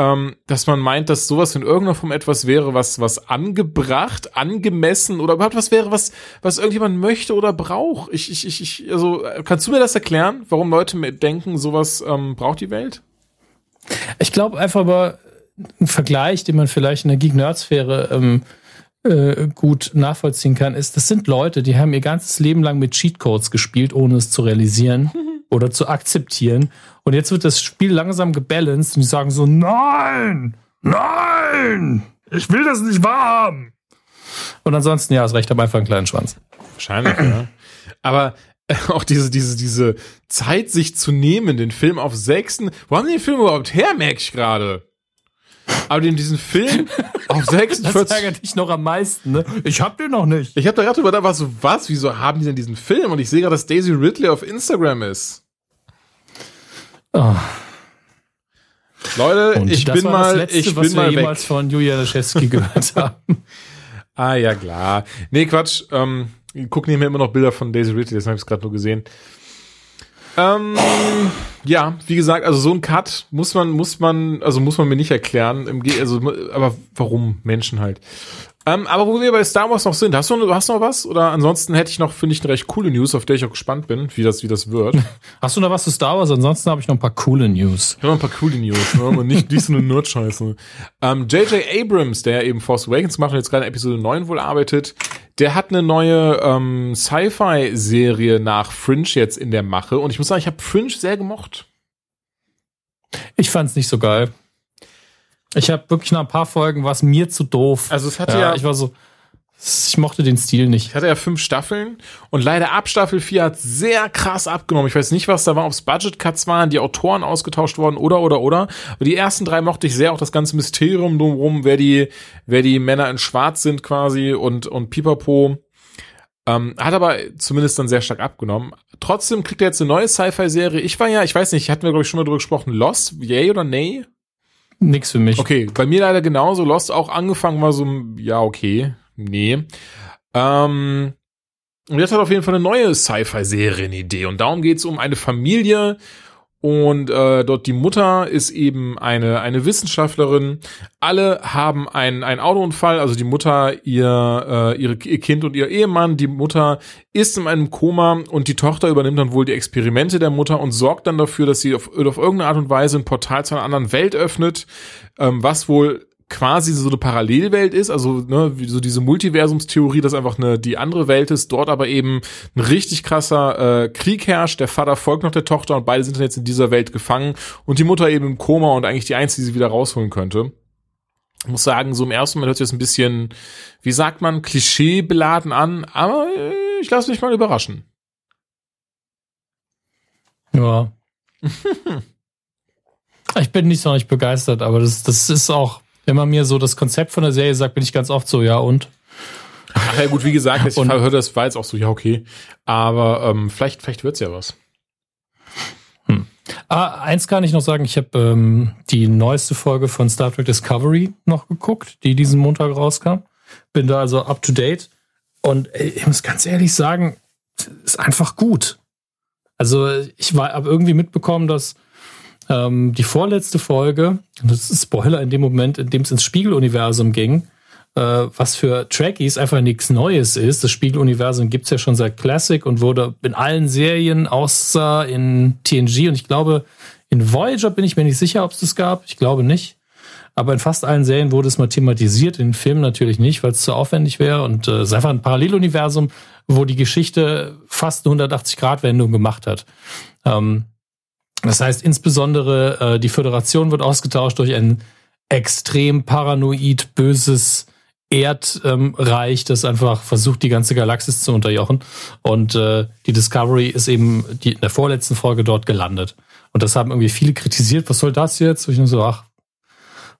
ähm, dass man meint, dass sowas in irgendeiner Form etwas wäre, was, was angebracht, angemessen oder überhaupt was wäre, was, was irgendjemand möchte oder braucht. Ich, ich, ich, ich, also, kannst du mir das erklären, warum Leute denken, sowas ähm, braucht die Welt? Ich glaube einfach aber, ein Vergleich, den man vielleicht in der Geek-Nerd-Sphäre ähm, äh, gut nachvollziehen kann, ist, das sind Leute, die haben ihr ganzes Leben lang mit Cheatcodes gespielt, ohne es zu realisieren oder zu akzeptieren. Und jetzt wird das Spiel langsam gebalanced und die sagen so, nein, nein, ich will das nicht wahrhaben. Und ansonsten, ja, das Recht haben einfach einen kleinen Schwanz. Wahrscheinlich, ja. Aber äh, auch diese, diese, diese Zeit, sich zu nehmen, den Film auf sechsten. Wo haben die den Film überhaupt her, merke ich gerade? Aber in diesem Film auf 46. Das ärgert dich noch am meisten, ne? Ich hab den noch nicht. Ich hab da gerade drüber was, was, wieso haben die denn diesen Film? Und ich sehe gerade, dass Daisy Ridley auf Instagram ist. Oh. Leute, Und ich bin mal, Letzte, ich bin mal weg. von Julia Laschewski gehört haben. ah ja, klar. Nee, Quatsch. Ähm, ich gucke mir immer noch Bilder von Daisy Ridley, das habe ich gerade nur gesehen. Ähm, ja, wie gesagt, also so ein Cut muss man, muss man, also muss man mir nicht erklären. Im Ge also, aber warum Menschen halt? Ähm, aber wo wir bei Star Wars noch sind, hast du, hast du noch was? Oder ansonsten hätte ich noch, finde ich, eine recht coole News, auf der ich auch gespannt bin, wie das, wie das wird. Hast du noch was zu Star Wars? Ansonsten habe ich noch ein paar coole News. Ich habe noch ein paar coole News, ne? Und nicht, nicht so eine Nerd-Scheiße. Ähm, J.J. Abrams, der eben Force Awakens macht und jetzt gerade in Episode 9 wohl arbeitet, der hat eine neue ähm, Sci-Fi-Serie nach Fringe jetzt in der Mache. Und ich muss sagen, ich habe Fringe sehr gemocht. Ich fand's nicht so geil. Ich habe wirklich nach ein paar Folgen was mir zu doof. Also es hatte ja, ja, ich war so, ich mochte den Stil nicht. Ich hatte ja fünf Staffeln und leider ab Staffel 4 hat sehr krass abgenommen. Ich weiß nicht, was da war, ob es Budget-Cuts waren, die Autoren ausgetauscht worden oder, oder, oder. Aber die ersten drei mochte ich sehr, auch das ganze Mysterium drumherum, wer die, wer die Männer in Schwarz sind quasi und, und Pipapo. Ähm, hat aber zumindest dann sehr stark abgenommen. Trotzdem kriegt er jetzt eine neue Sci-Fi-Serie. Ich war ja, ich weiß nicht, hatten wir, glaube ich, schon mal drüber gesprochen, Lost, yay oder nay? Nix für mich. Okay, bei mir leider genauso. Lost auch angefangen war so, ja, okay, nee. Ähm, und jetzt hat auf jeden Fall eine neue Sci-Fi-Serienidee. Und darum geht es um eine Familie und äh, dort die Mutter ist eben eine, eine Wissenschaftlerin. Alle haben einen, einen Autounfall, also die Mutter, ihr, äh, ihre, ihr Kind und ihr Ehemann. Die Mutter ist in einem Koma und die Tochter übernimmt dann wohl die Experimente der Mutter und sorgt dann dafür, dass sie auf, auf irgendeine Art und Weise ein Portal zu einer anderen Welt öffnet, ähm, was wohl quasi so eine Parallelwelt ist, also ne, so diese Multiversumstheorie, dass einfach eine die andere Welt ist, dort aber eben ein richtig krasser äh, Krieg herrscht, der Vater folgt noch der Tochter und beide sind dann jetzt in dieser Welt gefangen und die Mutter eben im Koma und eigentlich die einzige, die sie wieder rausholen könnte. Ich muss sagen, so im ersten Moment hört sich das ein bisschen, wie sagt man, klischeebeladen an, aber äh, ich lasse mich mal überraschen. Ja. ich bin nicht so nicht begeistert, aber das, das ist auch wenn man mir so das Konzept von der Serie sagt, bin ich ganz oft so, ja und? Ach ja, gut, wie gesagt, ich höre das war jetzt auch so, ja, okay. Aber ähm, vielleicht, vielleicht wird's ja was. Hm. Ah, eins kann ich noch sagen, ich habe ähm, die neueste Folge von Star Trek Discovery noch geguckt, die diesen Montag rauskam. Bin da also up to date. Und ey, ich muss ganz ehrlich sagen, ist einfach gut. Also ich habe irgendwie mitbekommen, dass ähm, die vorletzte Folge, das ist Spoiler in dem Moment, in dem es ins Spiegeluniversum ging, äh, was für Trekkies einfach nichts Neues ist. Das Spiegeluniversum gibt's ja schon seit Classic und wurde in allen Serien, außer in TNG und ich glaube, in Voyager bin ich mir nicht sicher, ob es das gab. Ich glaube nicht. Aber in fast allen Serien wurde es mal thematisiert, in den Filmen natürlich nicht, weil es zu aufwendig wäre. Und äh, es ist einfach ein Paralleluniversum, wo die Geschichte fast eine 180-Grad-Wendung gemacht hat. Ähm, das heißt, insbesondere äh, die Föderation wird ausgetauscht durch ein extrem paranoid böses Erdreich, ähm, das einfach versucht, die ganze Galaxis zu unterjochen. Und äh, die Discovery ist eben die, in der vorletzten Folge dort gelandet. Und das haben irgendwie viele kritisiert. Was soll das jetzt? Und ich nur so, ach,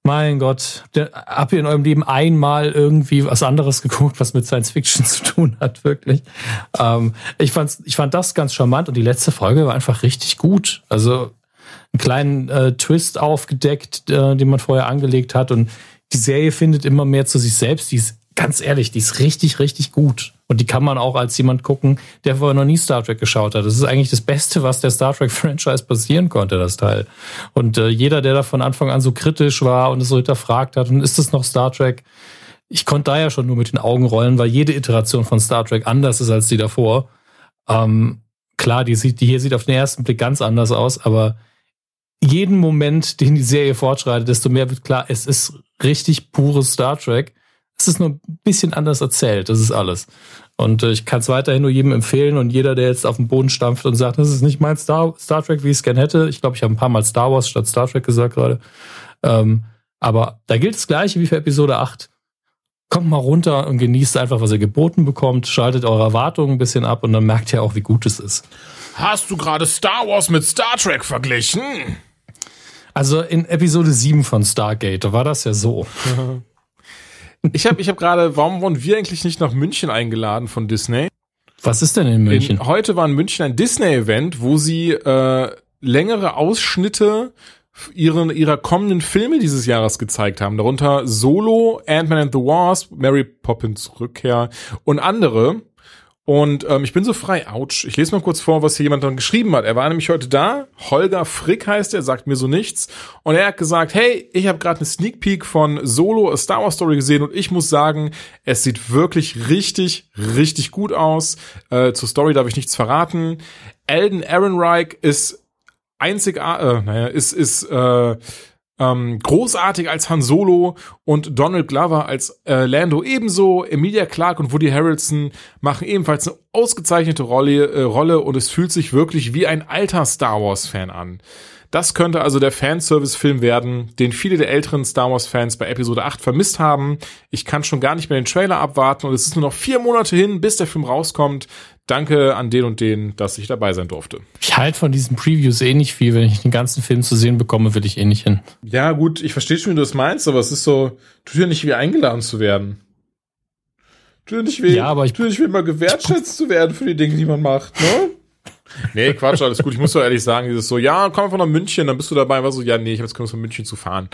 mein Gott, habt ihr in eurem Leben einmal irgendwie was anderes geguckt, was mit Science Fiction zu tun hat, wirklich? Ähm, ich, fand's, ich fand das ganz charmant und die letzte Folge war einfach richtig gut. Also einen kleinen äh, Twist aufgedeckt, äh, den man vorher angelegt hat und die Serie findet immer mehr zu sich selbst. Die ist ganz ehrlich, die ist richtig, richtig gut. Und die kann man auch als jemand gucken, der vorher noch nie Star Trek geschaut hat. Das ist eigentlich das Beste, was der Star Trek-Franchise passieren konnte, das Teil. Und äh, jeder, der da von Anfang an so kritisch war und es so hinterfragt hat, und ist das noch Star Trek? Ich konnte da ja schon nur mit den Augen rollen, weil jede Iteration von Star Trek anders ist als die davor. Ähm, klar, die, sieht, die hier sieht auf den ersten Blick ganz anders aus, aber jeden Moment, den die Serie fortschreitet, desto mehr wird klar, es ist richtig pures Star Trek. Es ist nur ein bisschen anders erzählt, das ist alles. Und äh, ich kann es weiterhin nur jedem empfehlen und jeder, der jetzt auf den Boden stampft und sagt, das ist nicht mein Star, Star Trek, wie ich es gern hätte. Ich glaube, ich habe ein paar Mal Star Wars statt Star Trek gesagt gerade. Ähm, aber da gilt das Gleiche wie für Episode 8. Kommt mal runter und genießt einfach, was ihr geboten bekommt, schaltet eure Erwartungen ein bisschen ab und dann merkt ihr auch, wie gut es ist. Hast du gerade Star Wars mit Star Trek verglichen? Also in Episode 7 von Stargate, da war das ja so. ich habe ich hab gerade, warum wurden wir eigentlich nicht nach München eingeladen von Disney? Was ist denn in München? In, heute war in München ein Disney-Event, wo sie äh, längere Ausschnitte ihren, ihrer kommenden Filme dieses Jahres gezeigt haben. Darunter Solo, Ant-Man and the Wasp, Mary Poppins Rückkehr und andere. Und ähm, ich bin so frei, ouch. Ich lese mal kurz vor, was hier jemand dann geschrieben hat. Er war nämlich heute da. Holger Frick heißt er, sagt mir so nichts. Und er hat gesagt, hey, ich habe gerade eine Sneak Peek von Solo, A Star Wars Story gesehen und ich muss sagen, es sieht wirklich richtig, richtig gut aus. Äh, zur Story darf ich nichts verraten. Alden Ehrenreich ist einzigartig, äh, naja, ist, ist äh, ähm, großartig als Han Solo und Donald Glover als äh, Lando ebenso. Emilia Clarke und Woody Harrelson machen ebenfalls eine ausgezeichnete Rolle, äh, Rolle und es fühlt sich wirklich wie ein alter Star Wars Fan an. Das könnte also der Fanservice-Film werden, den viele der älteren Star Wars-Fans bei Episode 8 vermisst haben. Ich kann schon gar nicht mehr den Trailer abwarten und es ist nur noch vier Monate hin, bis der Film rauskommt. Danke an den und den, dass ich dabei sein durfte. Ich halte von diesen Previews eh nicht viel. Wenn ich den ganzen Film zu sehen bekomme, will ich eh nicht hin. Ja, gut, ich verstehe schon, wie du das meinst, aber es ist so, tut dir nicht wie eingeladen zu werden. Tut dir nicht weh, ja, aber ich, tut nicht weh, mal gewertschätzt zu werden für die Dinge, die man macht, ne? Nee, Quatsch, alles gut. Ich muss doch ehrlich sagen, dieses so, ja, komm einfach nach München, dann bist du dabei. War so, ja, nee, ich habe jetzt Lust von München zu fahren.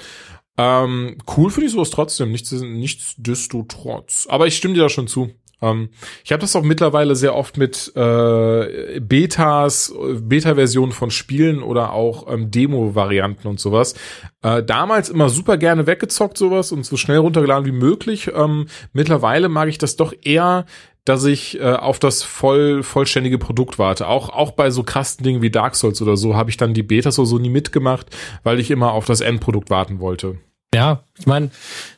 Ähm, cool finde ich sowas trotzdem, nichts, nichtsdestotrotz. Aber ich stimme dir da schon zu. Ähm, ich habe das auch mittlerweile sehr oft mit äh, Betas, Beta-Versionen von Spielen oder auch ähm, Demo-Varianten und sowas. Äh, damals immer super gerne weggezockt sowas und so schnell runtergeladen wie möglich. Ähm, mittlerweile mag ich das doch eher dass ich äh, auf das voll vollständige Produkt warte. Auch auch bei so krassen Dingen wie Dark Souls oder so habe ich dann die Betas oder so nie mitgemacht, weil ich immer auf das Endprodukt warten wollte. Ja, ich meine,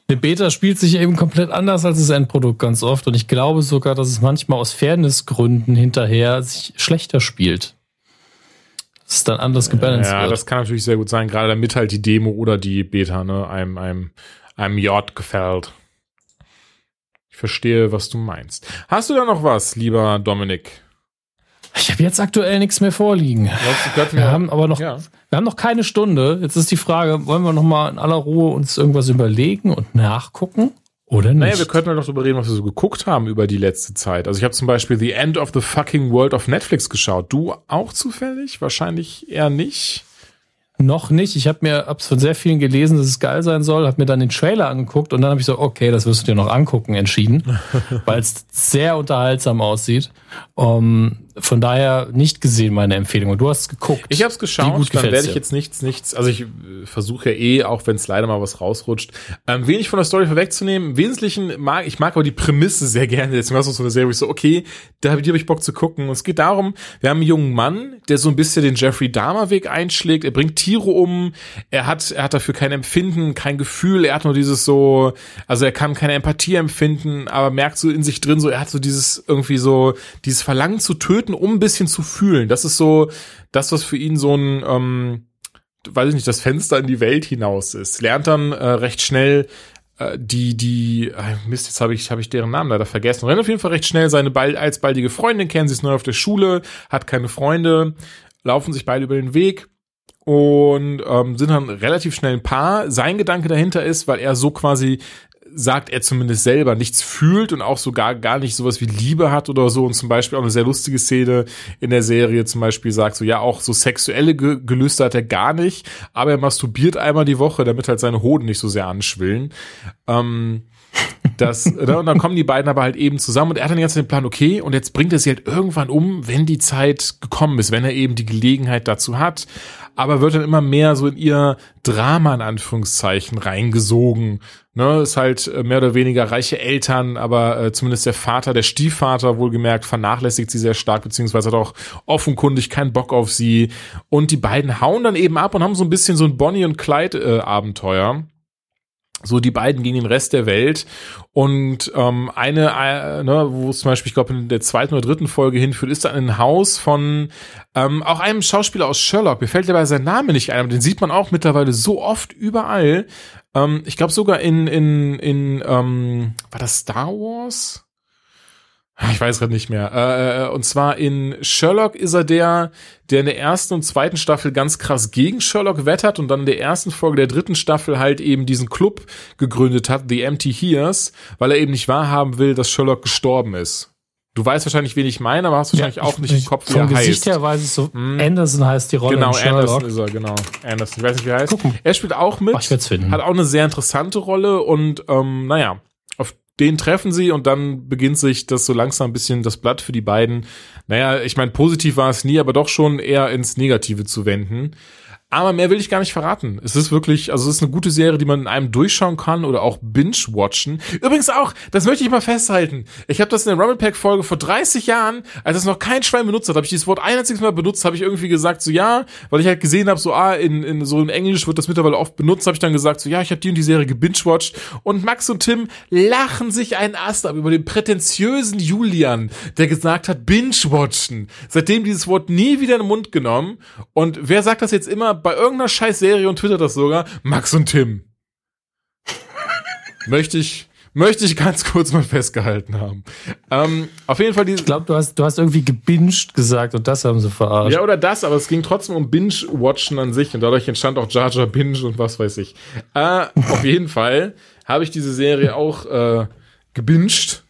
eine Beta spielt sich eben komplett anders als das Endprodukt ganz oft und ich glaube sogar, dass es manchmal aus Fairnessgründen hinterher sich schlechter spielt. Das ist dann anders gebalanced ja, wird. das kann natürlich sehr gut sein, gerade damit halt die Demo oder die Beta ne, einem, einem, einem J gefällt verstehe, was du meinst. Hast du da noch was, lieber Dominik? Ich habe jetzt aktuell nichts mehr vorliegen. Wir, wir haben aber noch, ja. wir haben noch keine Stunde. Jetzt ist die Frage, wollen wir noch mal in aller Ruhe uns irgendwas überlegen und nachgucken? Oder nicht? Naja, wir könnten noch darüber reden, was wir so geguckt haben über die letzte Zeit. Also ich habe zum Beispiel The End of the Fucking World of Netflix geschaut. Du auch zufällig? Wahrscheinlich eher nicht. Noch nicht. Ich habe mir hab's von sehr vielen gelesen, dass es geil sein soll, habe mir dann den Trailer angeguckt und dann habe ich so, okay, das wirst du dir noch angucken, entschieden, weil es sehr unterhaltsam aussieht. Um, von daher nicht gesehen meine Empfehlung. Und du hast geguckt. Ich habe es geschaut, gut dann werde ich jetzt nichts, nichts. Also ich äh, versuche ja eh, auch wenn es leider mal was rausrutscht, ähm, wenig von der Story vorwegzunehmen. Im Wesentlichen mag ich mag aber die Prämisse sehr gerne. Deswegen war es so eine Serie, so okay, da habe ich Bock zu gucken. Und es geht darum, wir haben einen jungen Mann, der so ein bisschen den Jeffrey Dahmer Weg einschlägt. Er bringt Tiere um. Er hat er hat dafür kein Empfinden, kein Gefühl. Er hat nur dieses so, also er kann keine Empathie empfinden, aber merkt so in sich drin so, er hat so dieses irgendwie so dieses Verlangen zu töten, um ein bisschen zu fühlen. Das ist so das, was für ihn so ein, ähm, weiß ich nicht, das Fenster in die Welt hinaus ist. Lernt dann äh, recht schnell äh, die, die, äh, Mist, jetzt habe ich, hab ich deren Namen leider vergessen. Rennt auf jeden Fall recht schnell seine bald, als baldige Freundin kennen, sie ist neu auf der Schule, hat keine Freunde, laufen sich beide über den Weg und ähm, sind dann relativ schnell ein Paar. Sein Gedanke dahinter ist, weil er so quasi sagt er zumindest selber, nichts fühlt und auch sogar gar nicht sowas wie Liebe hat oder so. Und zum Beispiel auch eine sehr lustige Szene in der Serie zum Beispiel sagt so, ja, auch so sexuelle Ge Gelüste hat er gar nicht, aber er masturbiert einmal die Woche, damit halt seine Hoden nicht so sehr anschwillen. Ähm, das, ne, und dann kommen die beiden aber halt eben zusammen und er hat dann jetzt den Plan, okay, und jetzt bringt er sie halt irgendwann um, wenn die Zeit gekommen ist, wenn er eben die Gelegenheit dazu hat, aber wird dann immer mehr so in ihr Drama in Anführungszeichen reingesogen. Ne, ist halt äh, mehr oder weniger reiche Eltern, aber äh, zumindest der Vater, der Stiefvater wohlgemerkt, vernachlässigt sie sehr stark, beziehungsweise hat auch offenkundig keinen Bock auf sie. Und die beiden hauen dann eben ab und haben so ein bisschen so ein Bonnie und Clyde äh, so die beiden gegen den Rest der Welt und ähm, eine, äh, ne, wo es zum Beispiel, ich glaube, in der zweiten oder dritten Folge hinführt, ist dann ein Haus von ähm, auch einem Schauspieler aus Sherlock. Mir fällt dabei sein Name nicht ein, aber den sieht man auch mittlerweile so oft überall. Ähm, ich glaube sogar in in in ähm, war das Star Wars? Ich weiß gerade nicht mehr. Äh, äh, und zwar in Sherlock ist er der, der in der ersten und zweiten Staffel ganz krass gegen Sherlock wettert und dann in der ersten Folge der dritten Staffel halt eben diesen Club gegründet hat, The Empty Hears, weil er eben nicht wahrhaben will, dass Sherlock gestorben ist. Du weißt wahrscheinlich, wen ich meine, aber hast wahrscheinlich ja, auch nicht im Kopf, wie er Gesicht heißt. her weiß ich so, hm. Anderson heißt die Rolle Genau, Anderson ist er, genau. Anderson, ich weiß nicht, wie er heißt. Gucken. Er spielt auch mit, Ach, ich finden. hat auch eine sehr interessante Rolle und ähm, naja, den treffen sie und dann beginnt sich das so langsam ein bisschen das Blatt für die beiden. Naja, ich meine, positiv war es nie, aber doch schon eher ins Negative zu wenden. Aber mehr will ich gar nicht verraten. Es ist wirklich, also es ist eine gute Serie, die man in einem durchschauen kann oder auch binge-watchen. Übrigens auch, das möchte ich mal festhalten. Ich habe das in der Rumble Pack Folge vor 30 Jahren, als es noch kein Schwein benutzt hat, habe ich dieses Wort ein einziges Mal benutzt, habe ich irgendwie gesagt, so ja, weil ich halt gesehen habe, so ah, in, in so im Englisch wird das mittlerweile oft benutzt, habe ich dann gesagt, so ja, ich habe die und die Serie gebinge-watcht und Max und Tim lachen sich einen Ast ab über den prätentiösen Julian, der gesagt hat, binge-watchen. Seitdem dieses Wort nie wieder in den Mund genommen und wer sagt das jetzt immer bei irgendeiner scheiß Serie und twittert das sogar, Max und Tim. möchte ich, möchte ich ganz kurz mal festgehalten haben. Ähm, auf jeden Fall diese. Ich glaube, du hast, du hast irgendwie gebinged gesagt und das haben sie verarscht. Ja, oder das, aber es ging trotzdem um Binge-Watchen an sich und dadurch entstand auch Jar Jar Binge und was weiß ich. Äh, auf jeden Fall habe ich diese Serie auch äh, gebinged.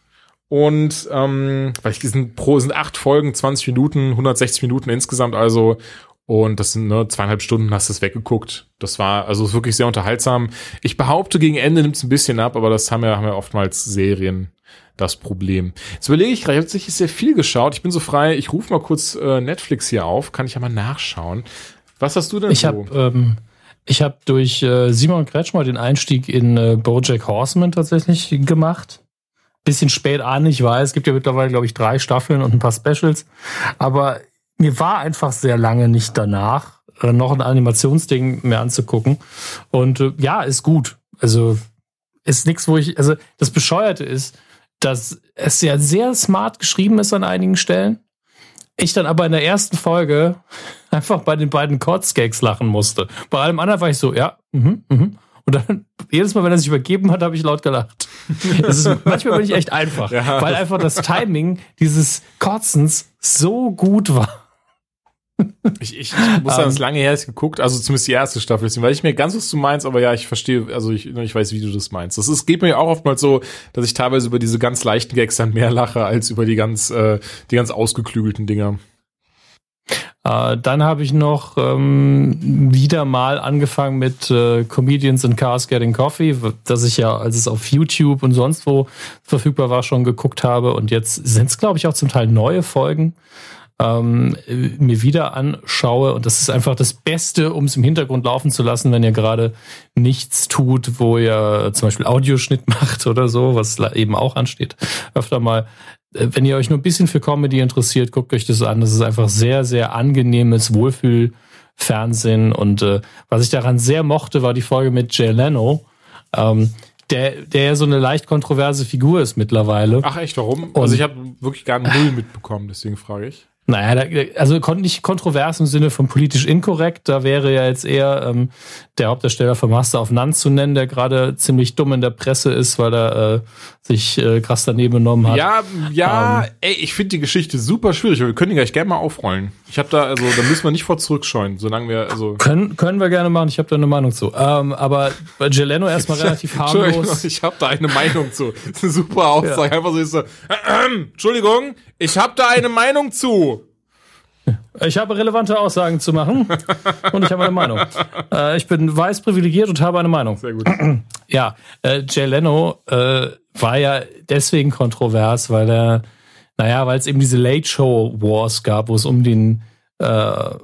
Und ähm, weil ich sind pro sind acht Folgen, 20 Minuten, 160 Minuten insgesamt, also und das sind ne, zweieinhalb Stunden hast du es weggeguckt. Das war also wirklich sehr unterhaltsam. Ich behaupte, gegen Ende nimmt es ein bisschen ab, aber das haben ja, haben ja oftmals Serien das Problem. Jetzt überlege ich gerade, ich habe tatsächlich sehr viel geschaut. Ich bin so frei, ich rufe mal kurz äh, Netflix hier auf, kann ich ja mal nachschauen. Was hast du denn ich so? Hab, ähm, ich habe durch äh, Simon Kretschmer den Einstieg in äh, Bojack Horseman tatsächlich gemacht. Bisschen spät an, ich weiß, es gibt ja mittlerweile, glaube ich, drei Staffeln und ein paar Specials. Aber mir war einfach sehr lange nicht danach, äh, noch ein Animationsding mehr anzugucken. Und äh, ja, ist gut. Also ist nichts, wo ich, also das Bescheuerte ist, dass es ja sehr smart geschrieben ist an einigen Stellen. Ich dann aber in der ersten Folge einfach bei den beiden Kotzgags lachen musste. Bei allem anderen war ich so, ja, mhm, mhm. Und dann, jedes Mal, wenn er sich übergeben hat, habe ich laut gelacht. Ist, manchmal bin ich echt einfach, ja. weil einfach das Timing dieses Kotzens so gut war. Ich, ich, ich muss sagen, es um, lange her ist geguckt, also zumindest die erste Staffel, deswegen weiß ich mir ganz, was du meinst, aber ja, ich verstehe, also ich, ich weiß, wie du das meinst. Das ist, geht mir auch oftmals so, dass ich teilweise über diese ganz leichten Gags dann mehr lache, als über die ganz, äh, die ganz ausgeklügelten Dinger. Äh, dann habe ich noch ähm, wieder mal angefangen mit äh, Comedians in Cars Getting Coffee, das ich ja, als es auf YouTube und sonst wo verfügbar war, schon geguckt habe. Und jetzt sind es, glaube ich, auch zum Teil neue Folgen ähm, mir wieder anschaue. Und das ist einfach das Beste, um es im Hintergrund laufen zu lassen, wenn ihr gerade nichts tut, wo ihr zum Beispiel Audioschnitt macht oder so, was eben auch ansteht. Öfter mal. Äh, wenn ihr euch nur ein bisschen für Comedy interessiert, guckt euch das an. Das ist einfach sehr, sehr angenehmes Wohlfühlfernsehen. Und äh, was ich daran sehr mochte, war die Folge mit Jay Leno. Ähm, der, der ja so eine leicht kontroverse Figur ist mittlerweile. Ach echt, warum? Und also ich habe wirklich gar null mitbekommen, deswegen frage ich. Naja, also nicht kontrovers im Sinne von politisch inkorrekt. Da wäre ja jetzt eher ähm, der Hauptdarsteller von Master of None zu nennen, der gerade ziemlich dumm in der Presse ist, weil er äh, sich äh, krass daneben genommen hat. Ja, ja, ähm, ey, ich finde die Geschichte super schwierig. Wir können die gleich gerne mal aufrollen. Ich habe da, also da müssen wir nicht vor zurückscheuen, solange wir, also. Können, können wir gerne machen, ich habe da eine Meinung zu. Ähm, aber bei Geleno erstmal relativ harmlos. Ich habe da eine Meinung zu. Das ist eine super Aussage. Ja. Einfach so, ist so äh, Entschuldigung, ich habe da eine Meinung zu. Ich habe relevante Aussagen zu machen und ich habe eine Meinung. Äh, ich bin weiß privilegiert und habe eine Meinung. Sehr gut. Ja, äh, Jay Leno äh, war ja deswegen kontrovers, weil er, naja, weil es eben diese Late Show Wars gab, wo es um den äh,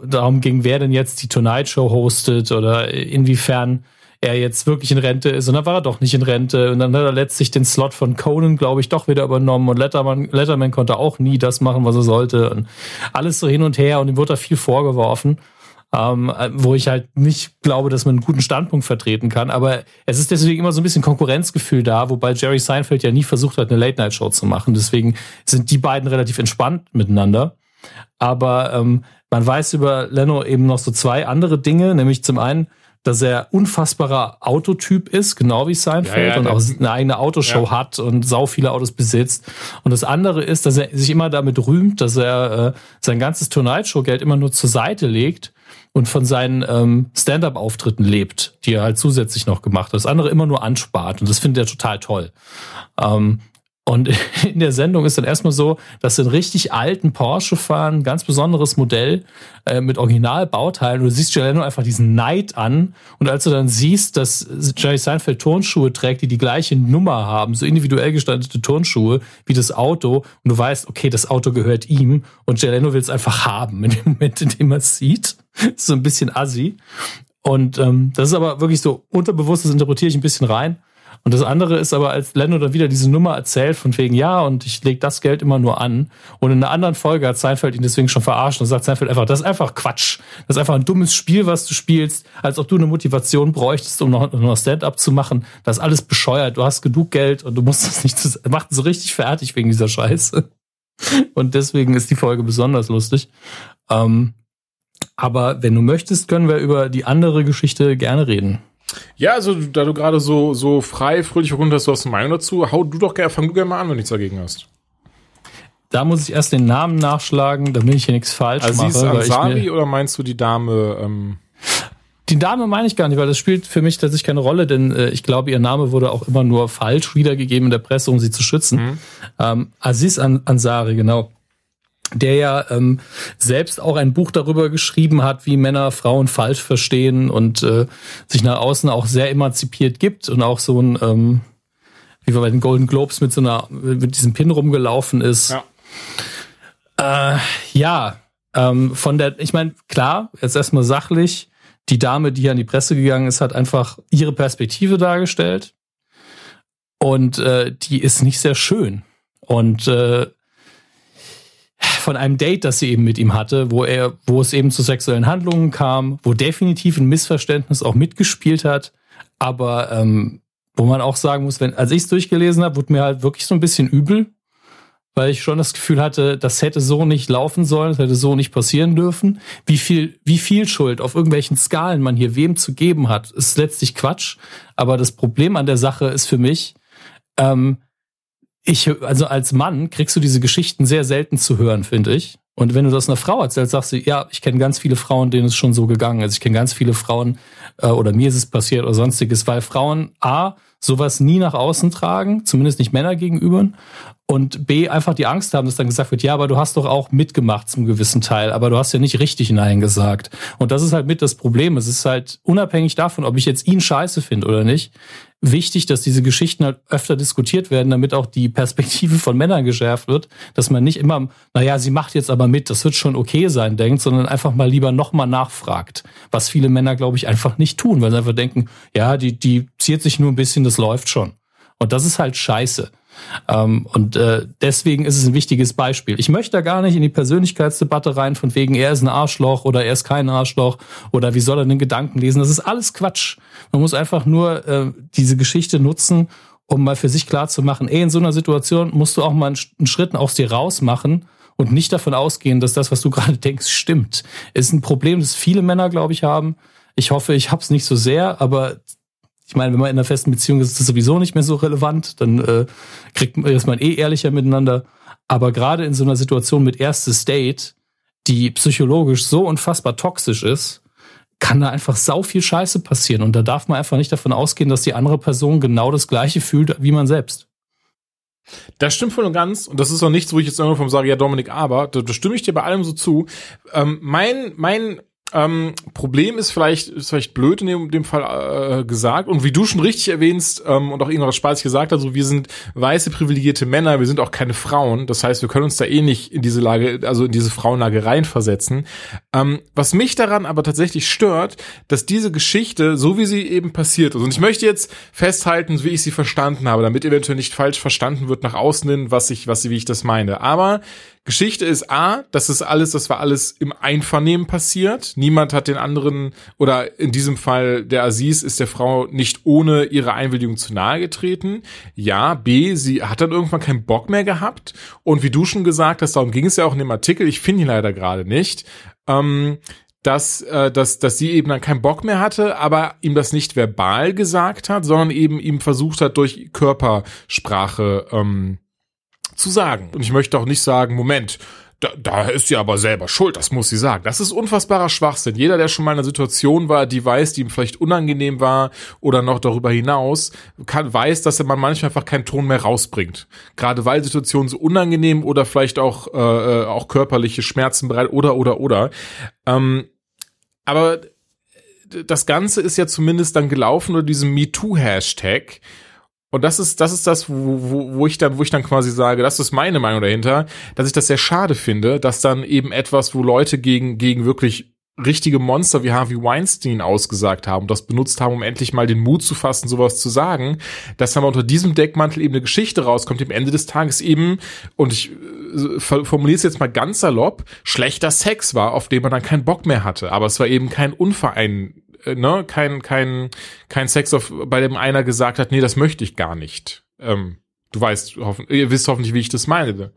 darum ging, wer denn jetzt die Tonight Show hostet oder inwiefern er jetzt wirklich in Rente ist. Und dann war er doch nicht in Rente. Und dann hat er letztlich den Slot von Conan, glaube ich, doch wieder übernommen. Und Letterman, Letterman konnte auch nie das machen, was er sollte. Und alles so hin und her. Und ihm wurde da viel vorgeworfen. Ähm, wo ich halt nicht glaube, dass man einen guten Standpunkt vertreten kann. Aber es ist deswegen immer so ein bisschen Konkurrenzgefühl da, wobei Jerry Seinfeld ja nie versucht hat, eine Late-Night-Show zu machen. Deswegen sind die beiden relativ entspannt miteinander. Aber ähm, man weiß über Leno eben noch so zwei andere Dinge, nämlich zum einen, dass er unfassbarer Autotyp ist, genau wie Seinfeld, ja, ja, und auch eine eigene Autoshow ja. hat und sau viele Autos besitzt. Und das andere ist, dass er sich immer damit rühmt, dass er äh, sein ganzes Tonight Show Geld immer nur zur Seite legt und von seinen ähm, Stand-up-Auftritten lebt, die er halt zusätzlich noch gemacht hat. Das andere immer nur anspart und das findet er total toll. Ähm, und in der Sendung ist dann erstmal so, dass sie einen richtig alten Porsche fahren, ganz besonderes Modell äh, mit Originalbauteilen. Und du siehst Jeleno einfach diesen Neid an. Und als du dann siehst, dass Jerry Seinfeld Turnschuhe trägt, die die gleiche Nummer haben, so individuell gestaltete Turnschuhe wie das Auto, und du weißt, okay, das Auto gehört ihm und Jeleno will es einfach haben in dem Moment, in dem er es sieht. so ein bisschen assi. Und ähm, das ist aber wirklich so unterbewusst, das interpretiere ich ein bisschen rein. Und das andere ist aber, als Lando dann wieder diese Nummer erzählt, von wegen, ja, und ich lege das Geld immer nur an. Und in einer anderen Folge hat Seinfeld ihn deswegen schon verarscht und sagt Seinfeld einfach, das ist einfach Quatsch. Das ist einfach ein dummes Spiel, was du spielst, als ob du eine Motivation bräuchtest, um noch, noch Stand-up zu machen. Das ist alles bescheuert. Du hast genug Geld und du musst das nicht, zu, macht so richtig fertig wegen dieser Scheiße. Und deswegen ist die Folge besonders lustig. Ähm, aber wenn du möchtest, können wir über die andere Geschichte gerne reden. Ja, also da du gerade so, so frei, fröhlich runter hast, du hast eine Meinung dazu, hau du doch gerne, fang du gerne mal an, wenn du nichts dagegen hast. Da muss ich erst den Namen nachschlagen, damit ich hier nichts falsch Aziz mache. Aziz Ansari oder meinst du die Dame? Ähm die Dame meine ich gar nicht, weil das spielt für mich tatsächlich keine Rolle, denn äh, ich glaube, ihr Name wurde auch immer nur falsch wiedergegeben in der Presse, um sie zu schützen. Mhm. Ähm, Aziz Ansari, genau der ja ähm, selbst auch ein Buch darüber geschrieben hat, wie Männer Frauen falsch verstehen und äh, sich nach außen auch sehr emanzipiert gibt und auch so ein, ähm, wie wir bei den Golden Globes mit so einer, mit diesem Pin rumgelaufen ist. Ja, äh, ja ähm, von der, ich meine, klar, jetzt erstmal sachlich, die Dame, die hier an die Presse gegangen ist, hat einfach ihre Perspektive dargestellt. Und äh, die ist nicht sehr schön. Und äh, von einem Date, das sie eben mit ihm hatte, wo er, wo es eben zu sexuellen Handlungen kam, wo definitiv ein Missverständnis auch mitgespielt hat, aber ähm, wo man auch sagen muss, wenn, als ich es durchgelesen habe, wurde mir halt wirklich so ein bisschen übel, weil ich schon das Gefühl hatte, das hätte so nicht laufen sollen, das hätte so nicht passieren dürfen. Wie viel, wie viel Schuld auf irgendwelchen Skalen man hier wem zu geben hat, ist letztlich Quatsch. Aber das Problem an der Sache ist für mich, ähm, ich, also als Mann kriegst du diese Geschichten sehr selten zu hören, finde ich. Und wenn du das einer Frau erzählst, sagst du, ja, ich kenne ganz viele Frauen, denen es schon so gegangen ist. Ich kenne ganz viele Frauen, äh, oder mir ist es passiert oder sonstiges, weil Frauen A, sowas nie nach außen tragen, zumindest nicht Männer gegenüber. Und B, einfach die Angst haben, dass dann gesagt wird, ja, aber du hast doch auch mitgemacht zum gewissen Teil, aber du hast ja nicht richtig Nein gesagt. Und das ist halt mit das Problem. Es ist halt unabhängig davon, ob ich jetzt ihn scheiße finde oder nicht, wichtig, dass diese Geschichten halt öfter diskutiert werden, damit auch die Perspektive von Männern geschärft wird, dass man nicht immer, naja, sie macht jetzt aber mit, das wird schon okay sein, denkt, sondern einfach mal lieber nochmal nachfragt. Was viele Männer, glaube ich, einfach nicht tun, weil sie einfach denken, ja, die, die ziert sich nur ein bisschen, das läuft schon. Und das ist halt scheiße. Ähm, und äh, deswegen ist es ein wichtiges Beispiel. Ich möchte da gar nicht in die Persönlichkeitsdebatte rein, von wegen, er ist ein Arschloch oder er ist kein Arschloch oder wie soll er den Gedanken lesen. Das ist alles Quatsch. Man muss einfach nur äh, diese Geschichte nutzen, um mal für sich klar zu machen, ey, in so einer Situation musst du auch mal einen Schritt aus dir raus machen und nicht davon ausgehen, dass das, was du gerade denkst, stimmt. Ist ein Problem, das viele Männer, glaube ich, haben. Ich hoffe, ich habe es nicht so sehr, aber ich meine, wenn man in einer festen Beziehung ist, ist das sowieso nicht mehr so relevant, dann äh, kriegt man, ist man eh ehrlicher miteinander. Aber gerade in so einer Situation mit erstes Date, die psychologisch so unfassbar toxisch ist, kann da einfach sau viel Scheiße passieren. Und da darf man einfach nicht davon ausgehen, dass die andere Person genau das Gleiche fühlt wie man selbst. Das stimmt voll und ganz. Und das ist auch nichts, wo ich jetzt irgendwann sage, ja, Dominik, aber, da, da stimme ich dir bei allem so zu. Ähm, mein, mein ähm, Problem ist vielleicht, ist vielleicht blöd in dem, dem Fall äh, gesagt. Und wie du schon richtig erwähnst ähm, und auch Ingrid Spaß gesagt hat, so wir sind weiße privilegierte Männer, wir sind auch keine Frauen. Das heißt, wir können uns da eh nicht in diese Lage, also in diese Frauenlage reinversetzen. Ähm, was mich daran aber tatsächlich stört, dass diese Geschichte, so wie sie eben passiert ist, und ich möchte jetzt festhalten, wie ich sie verstanden habe, damit eventuell nicht falsch verstanden wird nach außen hin, was ich, was, wie ich das meine. Aber Geschichte ist A, das ist alles, das war alles im Einvernehmen passiert. Niemand hat den anderen, oder in diesem Fall der Aziz ist der Frau nicht ohne ihre Einwilligung zu nahe getreten. Ja, B, sie hat dann irgendwann keinen Bock mehr gehabt. Und wie du schon gesagt hast, darum ging es ja auch in dem Artikel, ich finde ihn leider gerade nicht. Ähm, dass, äh, dass, dass sie eben dann keinen Bock mehr hatte, aber ihm das nicht verbal gesagt hat, sondern eben ihm versucht hat, durch Körpersprache ähm, zu sagen. Und ich möchte auch nicht sagen, Moment, da, da ist sie aber selber schuld, das muss sie sagen. Das ist unfassbarer Schwachsinn. Jeder, der schon mal in einer Situation war, die weiß, die ihm vielleicht unangenehm war oder noch darüber hinaus, kann, weiß, dass man manchmal einfach keinen Ton mehr rausbringt. Gerade weil Situationen so unangenehm oder vielleicht auch, äh, äh auch körperliche Schmerzen bereit oder, oder, oder. Ähm, aber das Ganze ist ja zumindest dann gelaufen unter diesem MeToo-Hashtag. Und das ist, das ist das, wo, wo, wo ich dann, wo ich dann quasi sage, das ist meine Meinung dahinter, dass ich das sehr schade finde, dass dann eben etwas, wo Leute gegen, gegen wirklich richtige Monster wie Harvey Weinstein ausgesagt haben, das benutzt haben, um endlich mal den Mut zu fassen, sowas zu sagen, dass dann unter diesem Deckmantel eben eine Geschichte rauskommt, die am Ende des Tages eben, und ich äh, formuliere es jetzt mal ganz salopp, schlechter Sex war, auf den man dann keinen Bock mehr hatte. Aber es war eben kein Unverein, ne, kein, kein, kein Sex, auf, bei dem einer gesagt hat, nee, das möchte ich gar nicht. Ähm, du weißt, hoffen, ihr wisst hoffentlich, wie ich das meine.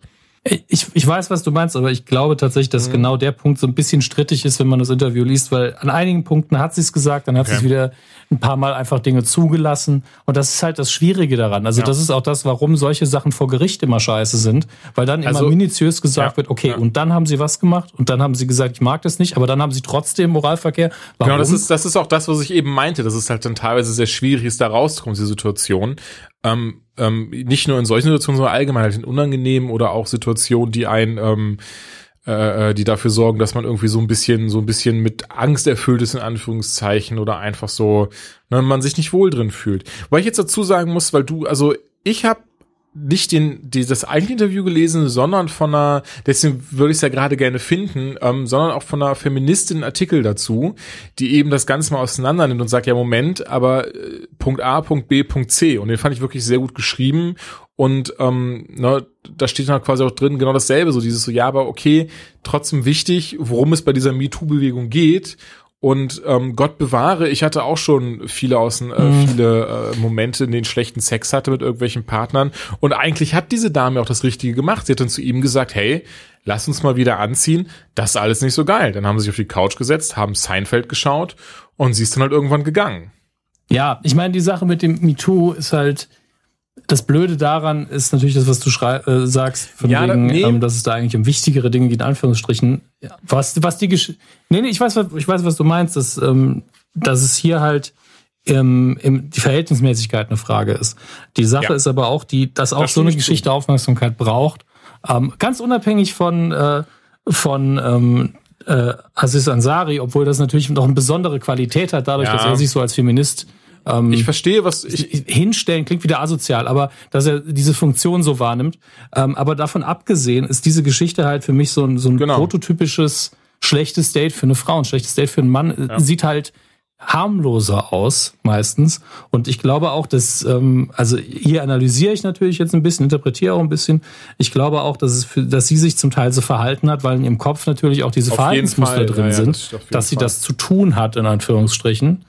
Ich, ich weiß, was du meinst, aber ich glaube tatsächlich, dass mhm. genau der Punkt so ein bisschen strittig ist, wenn man das Interview liest, weil an einigen Punkten hat sie es gesagt, dann hat okay. sie wieder ein paar Mal einfach Dinge zugelassen. Und das ist halt das Schwierige daran. Also ja. das ist auch das, warum solche Sachen vor Gericht immer scheiße sind, weil dann also, immer minutiös gesagt ja, wird, okay, ja. und dann haben sie was gemacht und dann haben sie gesagt, ich mag das nicht, aber dann haben sie trotzdem Moralverkehr. Warum? Genau, das ist, das ist auch das, was ich eben meinte, dass es halt dann teilweise sehr schwierig ist, da rauszukommen, diese Situation. Ähm, ähm, nicht nur in solchen Situationen, sondern allgemein halt in unangenehmen oder auch Situationen, die ein ähm, äh, äh, die dafür sorgen, dass man irgendwie so ein bisschen, so ein bisschen mit Angst erfüllt ist, in Anführungszeichen, oder einfach so, ne, man sich nicht wohl drin fühlt. Weil ich jetzt dazu sagen muss, weil du, also ich habe nicht den, die, das eigentliche Interview gelesen, sondern von einer, deswegen würde ich es ja gerade gerne finden, ähm, sondern auch von einer Feministin Artikel dazu, die eben das Ganze mal auseinander nimmt und sagt, ja Moment, aber äh, Punkt A, Punkt B, Punkt C. Und den fand ich wirklich sehr gut geschrieben. Und ähm, ne, da steht dann quasi auch drin genau dasselbe, so dieses so, ja, aber okay, trotzdem wichtig, worum es bei dieser MeToo-Bewegung geht und ähm, Gott bewahre, ich hatte auch schon viele außen, äh, mhm. viele äh, Momente, in denen ich schlechten Sex hatte mit irgendwelchen Partnern. Und eigentlich hat diese Dame auch das Richtige gemacht. Sie hat dann zu ihm gesagt, hey, lass uns mal wieder anziehen. Das ist alles nicht so geil. Dann haben sie sich auf die Couch gesetzt, haben Seinfeld geschaut und sie ist dann halt irgendwann gegangen. Ja, ich meine, die Sache mit dem MeToo ist halt, das Blöde daran ist natürlich das, was du äh, sagst, von ja, wegen, nee. ähm, dass es da eigentlich um wichtigere Dinge geht, in Anführungsstrichen. Ja. Was, was die Gesch Nee, nee, ich weiß, was, ich weiß, was du meinst, dass, ähm, dass es hier halt im, im, die Verhältnismäßigkeit eine Frage ist. Die Sache ja. ist aber auch, die, dass auch das so eine Geschichte zu. Aufmerksamkeit braucht. Ähm, ganz unabhängig von, äh, von ähm, äh, Aziz Ansari, obwohl das natürlich noch eine besondere Qualität hat, dadurch, ja. dass er sich so als Feminist ähm, ich verstehe, was ich hinstellen klingt wieder asozial, aber dass er diese Funktion so wahrnimmt. Ähm, aber davon abgesehen ist diese Geschichte halt für mich so ein, so ein genau. prototypisches schlechtes Date für eine Frau, ein schlechtes Date für einen Mann. Ja. Sieht halt harmloser aus meistens. Und ich glaube auch, dass, ähm, also hier analysiere ich natürlich jetzt ein bisschen, interpretiere auch ein bisschen. Ich glaube auch, dass es für, dass sie sich zum Teil so verhalten hat, weil in ihrem Kopf natürlich auch diese Auf Verhaltensmuster drin ja, sind, das dass sie Fall. das zu tun hat, in Anführungsstrichen.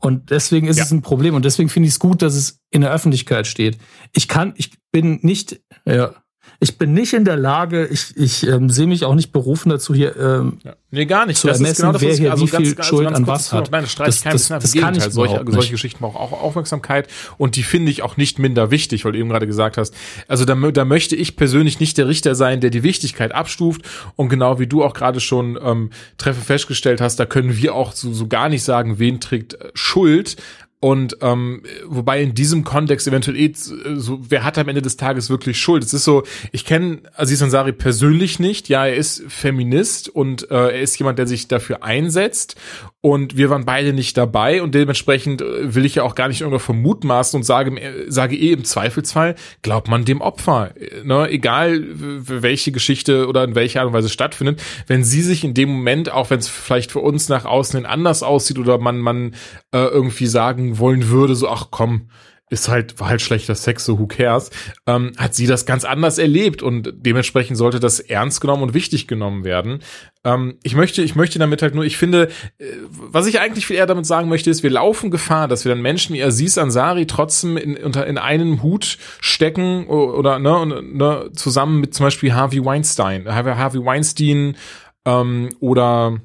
Und deswegen ist ja. es ein Problem. Und deswegen finde ich es gut, dass es in der Öffentlichkeit steht. Ich kann, ich bin nicht, ja, ich bin nicht in der Lage, ich, ich ähm, sehe mich auch nicht berufen dazu, hier ähm, ja. nee, gar nicht. zu das ermessen, genau das, wer hier also wie viel ganz, Schuld ganz an was hat. Nein, das streite ich kein das, das, das kann ich solche, solche Geschichten brauchen auch Aufmerksamkeit und die finde ich auch nicht minder wichtig, weil du eben gerade gesagt hast, also da, da möchte ich persönlich nicht der Richter sein, der die Wichtigkeit abstuft und genau wie du auch gerade schon ähm, treffend festgestellt hast, da können wir auch so, so gar nicht sagen, wen trägt äh, Schuld, und ähm, wobei in diesem Kontext eventuell eh so, wer hat am Ende des Tages wirklich Schuld? Es ist so, ich kenne Aziz Ansari persönlich nicht. Ja, er ist Feminist und äh, er ist jemand, der sich dafür einsetzt. Und wir waren beide nicht dabei und dementsprechend äh, will ich ja auch gar nicht irgendwo vermutmaßen und sage, äh, sage eh im Zweifelsfall, glaubt man dem Opfer. Ne? Egal welche Geschichte oder in welcher Art und Weise stattfindet, wenn sie sich in dem Moment, auch wenn es vielleicht für uns nach außen hin anders aussieht oder man, man äh, irgendwie sagen wollen würde, so, ach komm, ist halt, war halt schlechter Sex, so who cares, ähm, hat sie das ganz anders erlebt und dementsprechend sollte das ernst genommen und wichtig genommen werden. Ähm, ich möchte, ich möchte damit halt nur, ich finde, äh, was ich eigentlich viel eher damit sagen möchte, ist, wir laufen Gefahr, dass wir dann Menschen wie Aziz Ansari trotzdem in, unter, in einen Hut stecken oder, ne, ne, zusammen mit zum Beispiel Harvey Weinstein, Harvey Weinstein, ähm, oder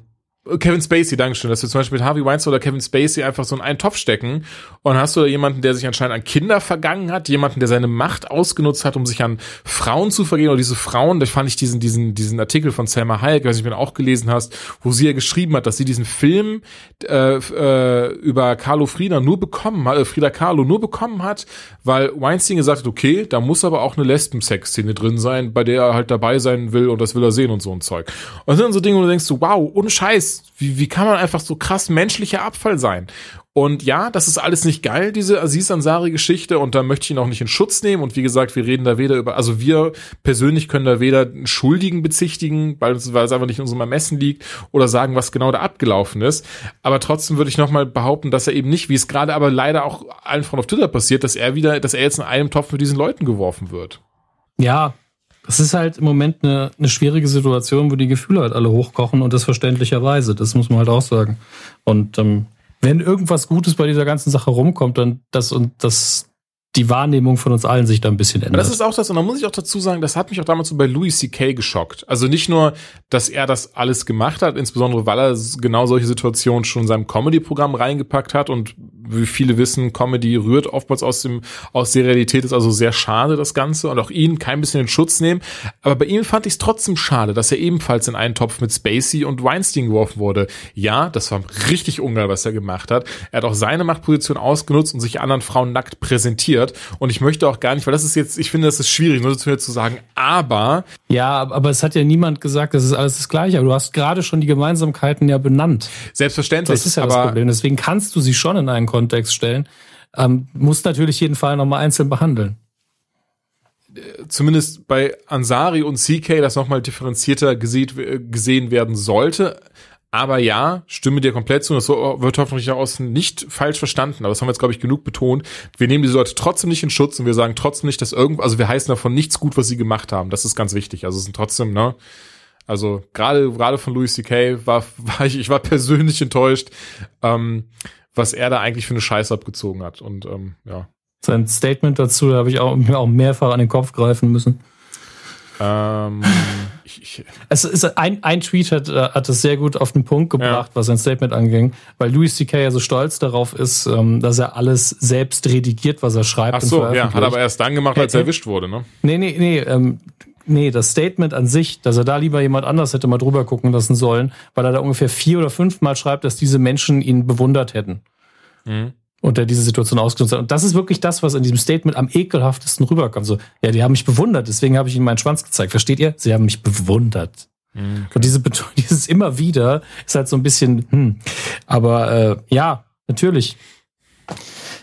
Kevin Spacey, Dankeschön, dass wir zum Beispiel mit Harvey Weinstein oder Kevin Spacey einfach so in einen Topf stecken und hast du da jemanden, der sich anscheinend an Kinder vergangen hat, jemanden, der seine Macht ausgenutzt hat, um sich an Frauen zu vergehen oder diese Frauen, da fand ich diesen, diesen, diesen Artikel von Selma Hayek, weiß ich, du auch gelesen hast, wo sie ja geschrieben hat, dass sie diesen Film äh, äh, über Carlo Frieda nur bekommen hat, äh, Frida Carlo nur bekommen hat, weil Weinstein gesagt hat, okay, da muss aber auch eine Lesben-Sex-Szene drin sein, bei der er halt dabei sein will und das will er sehen und so ein Zeug. Und das sind so Dinge, wo du denkst, so, wow, ohne Scheiß, wie, wie kann man einfach so krass menschlicher Abfall sein? Und ja, das ist alles nicht geil, diese Aziz Ansari-Geschichte, und da möchte ich ihn auch nicht in Schutz nehmen. Und wie gesagt, wir reden da weder über, also wir persönlich können da weder einen Schuldigen bezichtigen, weil, weil es einfach nicht in unserem Ermessen liegt, oder sagen, was genau da abgelaufen ist. Aber trotzdem würde ich nochmal behaupten, dass er eben nicht, wie es gerade aber leider auch allen Frauen auf Twitter passiert, dass er wieder, dass er jetzt in einem Topf mit diesen Leuten geworfen wird. Ja, es ist halt im Moment eine, eine schwierige Situation, wo die Gefühle halt alle hochkochen und das verständlicherweise. Das muss man halt auch sagen. Und ähm, wenn irgendwas Gutes bei dieser ganzen Sache rumkommt, dann das und das die Wahrnehmung von uns allen sich da ein bisschen ändert. Das ist auch das, und da muss ich auch dazu sagen, das hat mich auch damals so bei Louis C.K. geschockt. Also nicht nur, dass er das alles gemacht hat, insbesondere weil er genau solche Situationen schon in seinem Comedy-Programm reingepackt hat und wie viele wissen, Comedy rührt oftmals aus dem, aus der Realität, ist also sehr schade, das Ganze, und auch ihn kein bisschen in Schutz nehmen. Aber bei ihm fand ich es trotzdem schade, dass er ebenfalls in einen Topf mit Spacey und Weinstein geworfen wurde. Ja, das war richtig ungeil, was er gemacht hat. Er hat auch seine Machtposition ausgenutzt und sich anderen Frauen nackt präsentiert. Und ich möchte auch gar nicht, weil das ist jetzt, ich finde, das ist schwierig, nur zu mir zu sagen, aber. Ja, aber es hat ja niemand gesagt, das ist alles das Gleiche. Aber du hast gerade schon die Gemeinsamkeiten ja benannt. Selbstverständlich. Das ist ja aber, das Problem. Deswegen kannst du sie schon in einen Kontext stellen. Ähm, muss natürlich jeden Fall nochmal einzeln behandeln. Zumindest bei Ansari und CK das nochmal differenzierter gesehen werden sollte. Aber ja, stimme dir komplett zu. Das wird hoffentlich auch außen nicht falsch verstanden. Aber das haben wir jetzt, glaube ich, genug betont. Wir nehmen diese Leute trotzdem nicht in Schutz und wir sagen trotzdem nicht, dass irgendwo, also wir heißen davon nichts gut, was sie gemacht haben. Das ist ganz wichtig. Also es sind trotzdem, ne? Also gerade gerade von Louis C.K. war, war ich, ich war persönlich enttäuscht. Ähm, was er da eigentlich für eine Scheiße abgezogen hat. Und ähm, ja. Sein Statement dazu habe ich auch, mir auch mehrfach an den Kopf greifen müssen. Ähm, ich, ich, es ist ein, ein Tweet hat, äh, hat es sehr gut auf den Punkt gebracht, ja. was sein Statement anging, weil Louis C.K. ja so stolz darauf ist, ähm, dass er alles selbst redigiert, was er schreibt. Ach so, ja, hat aber erst dann gemacht, als er erwischt wurde, ne? Nee, nee, nee, ähm, nee, das Statement an sich, dass er da lieber jemand anders hätte mal drüber gucken lassen sollen, weil er da ungefähr vier oder fünfmal schreibt, dass diese Menschen ihn bewundert hätten. Mhm. Und er diese Situation ausgenutzt hat. Und das ist wirklich das, was in diesem Statement am ekelhaftesten rüberkommt. So, ja, die haben mich bewundert, deswegen habe ich ihnen meinen Schwanz gezeigt. Versteht ihr? Sie haben mich bewundert. Mhm. Und diese dieses immer wieder ist halt so ein bisschen, hm. Aber äh, ja, natürlich.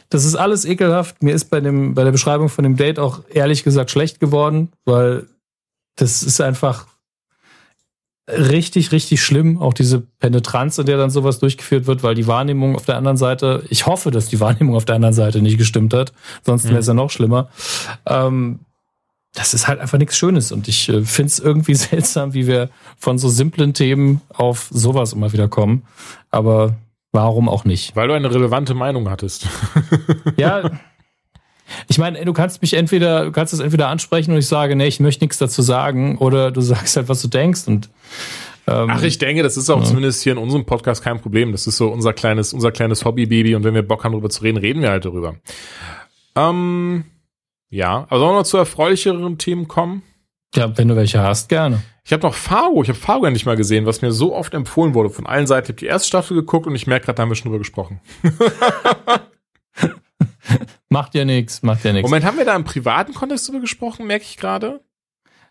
Das ist alles ekelhaft. Mir ist bei dem bei der Beschreibung von dem Date auch ehrlich gesagt schlecht geworden, weil das ist einfach richtig, richtig schlimm, auch diese Penetranz, in der dann sowas durchgeführt wird, weil die Wahrnehmung auf der anderen Seite, ich hoffe, dass die Wahrnehmung auf der anderen Seite nicht gestimmt hat, sonst wäre es ja noch schlimmer. Ähm, das ist halt einfach nichts Schönes und ich äh, finde es irgendwie seltsam, wie wir von so simplen Themen auf sowas immer wieder kommen. Aber warum auch nicht? Weil du eine relevante Meinung hattest. ja, ich meine, du kannst mich entweder, du kannst es entweder ansprechen und ich sage, nee, ich möchte nichts dazu sagen, oder du sagst halt, was du denkst und ähm, Ach, ich denke, das ist auch ja. zumindest hier in unserem Podcast kein Problem. Das ist so unser kleines, unser kleines Hobbybaby und wenn wir Bock haben, darüber zu reden, reden wir halt darüber. Ähm, ja, aber sollen wir noch zu erfreulicheren Themen kommen? Ja, wenn du welche hast, gerne. Ich habe noch Fargo, ich habe Fargo endlich mal gesehen, was mir so oft empfohlen wurde von allen Seiten. Ich habe die erste Staffel geguckt und ich merke gerade, da haben wir schon drüber gesprochen. macht ja nichts, macht ja nichts. Moment, haben wir da im privaten Kontext drüber gesprochen, merke ich gerade?